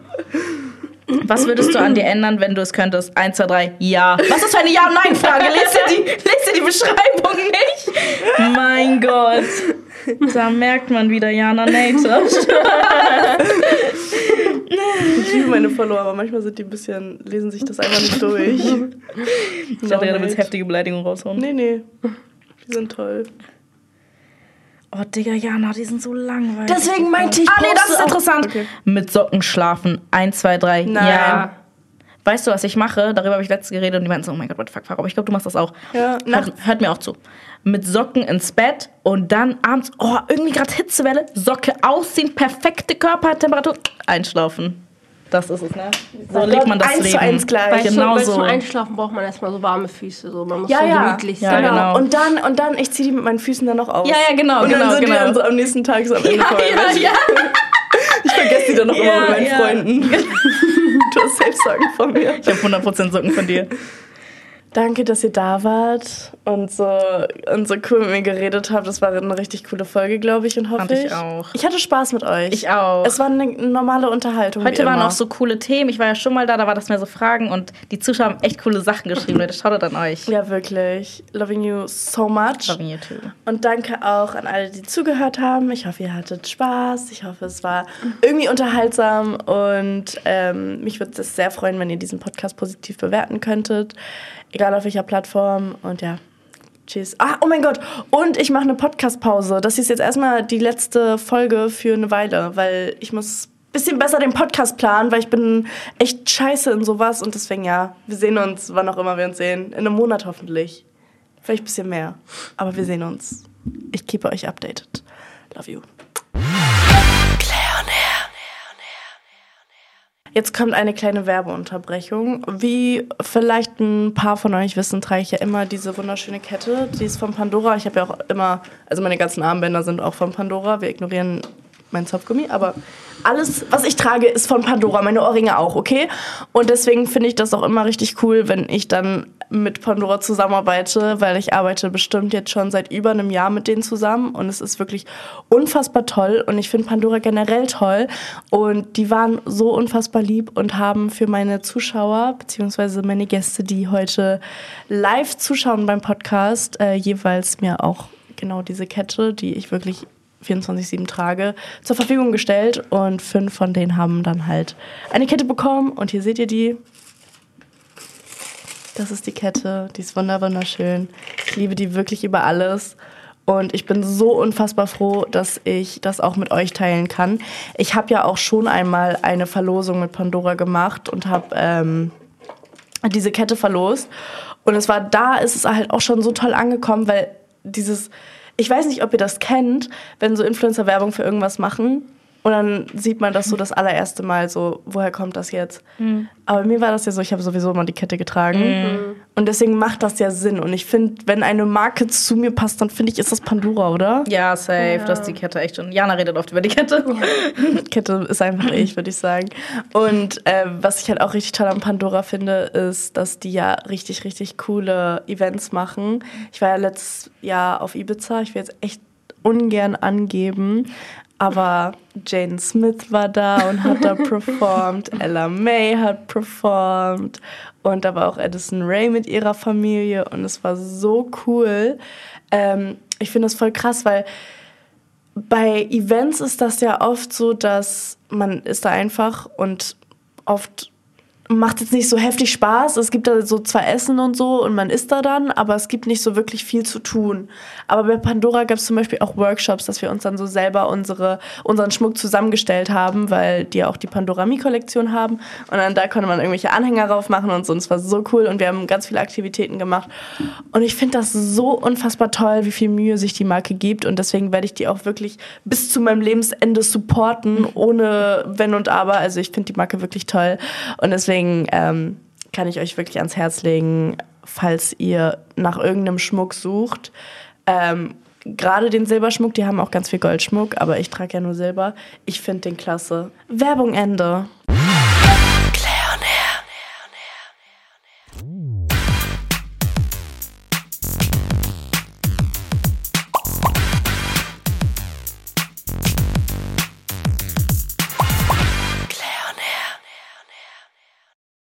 Was würdest du an dir ändern, wenn du es könntest? Eins, zwei, drei, ja. Was ist für eine Ja-Nein-Frage? Lest dir, die, lest dir die Beschreibung nicht? Mein Gott. Da merkt man wieder Jana Nature. Ich liebe meine Follower, aber manchmal sind die ein bisschen, lesen sich das einfach nicht durch. Ich dachte, du willst heftige Beleidigungen raushauen. Nee, nee. Die sind toll. Oh, Digga, Jana, die sind so langweilig. Deswegen meinte ich, Ah, nee, das ist interessant. Okay. Mit Socken schlafen. Eins, zwei, drei. Nein. Ja. Weißt du, was ich mache? Darüber habe ich letztens geredet und die meinten so, oh mein Gott, what the fuck, aber ich glaube, du machst das auch. Ja, hört, hört mir auch zu. Mit Socken ins Bett und dann abends, oh, irgendwie gerade Hitzewelle, Socke ausziehen, perfekte Körpertemperatur, einschlafen. Das ist es, ne? So Mein lebt Gott, man das eins zu Leben. eins gleich. Weißt Genau weil so. zum Einschlafen braucht man erstmal so warme Füße. So. Man muss Ja, so ja. gemütlich Ja, sein. genau. Und dann, und dann, ich ziehe die mit meinen Füßen dann noch aus. Ja, ja, genau, und genau, dann sind genau. die dann so am nächsten Tag so am Ende Ja, ja, ja. Ich vergesse die dann noch Ja, immer mit meinen ja. Freunden. du hast selbst Sorgen von mir. Ich habe 100% Socken von dir. Danke, dass ihr da wart und so, und so cool mit mir geredet habt. Das war eine richtig coole Folge, glaube ich, und hoffe Fand ich auch. Ich hatte Spaß mit euch. Ich auch. Es war eine normale Unterhaltung. Heute waren auch so coole Themen. Ich war ja schon mal da, da war das mehr so Fragen und die Zuschauer haben echt coole Sachen geschrieben. Leute, schaut an euch. Ja, wirklich. Loving you so much. Loving you too. Und danke auch an alle, die zugehört haben. Ich hoffe, ihr hattet Spaß. Ich hoffe, es war irgendwie unterhaltsam. Und ähm, mich würde es sehr freuen, wenn ihr diesen Podcast positiv bewerten könntet. Egal auf welcher Plattform. Und ja, Tschüss. Ah, oh mein Gott. Und ich mache eine Podcast-Pause. Das ist jetzt erstmal die letzte Folge für eine Weile, weil ich muss ein bisschen besser den Podcast planen, weil ich bin echt scheiße in sowas. Und deswegen, ja, wir sehen uns, wann auch immer wir uns sehen. In einem Monat hoffentlich. Vielleicht ein bisschen mehr. Aber wir sehen uns. Ich keep euch updated. Love you. Jetzt kommt eine kleine Werbeunterbrechung. Wie vielleicht ein paar von euch wissen, trage ich ja immer diese wunderschöne Kette. Die ist von Pandora. Ich habe ja auch immer, also meine ganzen Armbänder sind auch von Pandora. Wir ignorieren mein Zopfgummi, aber alles, was ich trage, ist von Pandora, meine Ohrringe auch, okay? Und deswegen finde ich das auch immer richtig cool, wenn ich dann mit Pandora zusammenarbeite, weil ich arbeite bestimmt jetzt schon seit über einem Jahr mit denen zusammen und es ist wirklich unfassbar toll und ich finde Pandora generell toll und die waren so unfassbar lieb und haben für meine Zuschauer beziehungsweise meine Gäste, die heute live zuschauen beim Podcast, äh, jeweils mir auch genau diese Kette, die ich wirklich 24-7 trage, zur Verfügung gestellt und fünf von denen haben dann halt eine Kette bekommen und hier seht ihr die. Das ist die Kette, die ist wunderschön. Ich liebe die wirklich über alles. Und ich bin so unfassbar froh, dass ich das auch mit euch teilen kann. Ich habe ja auch schon einmal eine Verlosung mit Pandora gemacht und habe ähm, diese Kette verlost. Und es war da, ist es halt auch schon so toll angekommen, weil dieses, ich weiß nicht, ob ihr das kennt, wenn so Influencer Werbung für irgendwas machen und dann sieht man das so das allererste Mal so, woher kommt das jetzt? Mhm. Aber mir war das ja so, ich habe sowieso immer die Kette getragen. Mhm. Und deswegen macht das ja Sinn. Und ich finde, wenn eine Marke zu mir passt, dann finde ich, ist das Pandora, oder? Ja, safe. Ja. Das ist die Kette echt schon. Jana redet oft über die Kette. Ja. Kette ist einfach ich, würde ich sagen. Und äh, was ich halt auch richtig toll an Pandora finde, ist, dass die ja richtig, richtig coole Events machen. Ich war ja letztes Jahr auf Ibiza. Ich will jetzt echt ungern angeben, aber Jane Smith war da und hat da performt, Ella May hat performt und da war auch Addison Ray mit ihrer Familie. Und es war so cool. Ähm, ich finde das voll krass, weil bei Events ist das ja oft so, dass man ist da einfach und oft macht jetzt nicht so heftig Spaß. Es gibt da so zwei Essen und so und man isst da dann, aber es gibt nicht so wirklich viel zu tun. Aber bei Pandora gab es zum Beispiel auch Workshops, dass wir uns dann so selber unsere, unseren Schmuck zusammengestellt haben, weil die ja auch die Pandorami-Kollektion haben. Und dann da konnte man irgendwelche Anhänger drauf machen und so. Und es war so cool und wir haben ganz viele Aktivitäten gemacht. Und ich finde das so unfassbar toll, wie viel Mühe sich die Marke gibt. Und deswegen werde ich die auch wirklich bis zu meinem Lebensende supporten, ohne Wenn und Aber. Also ich finde die Marke wirklich toll. Und deswegen deswegen ähm, kann ich euch wirklich ans Herz legen, falls ihr nach irgendeinem Schmuck sucht. Ähm, Gerade den Silberschmuck, die haben auch ganz viel Goldschmuck, aber ich trage ja nur Silber. Ich finde den klasse. Werbung Ende.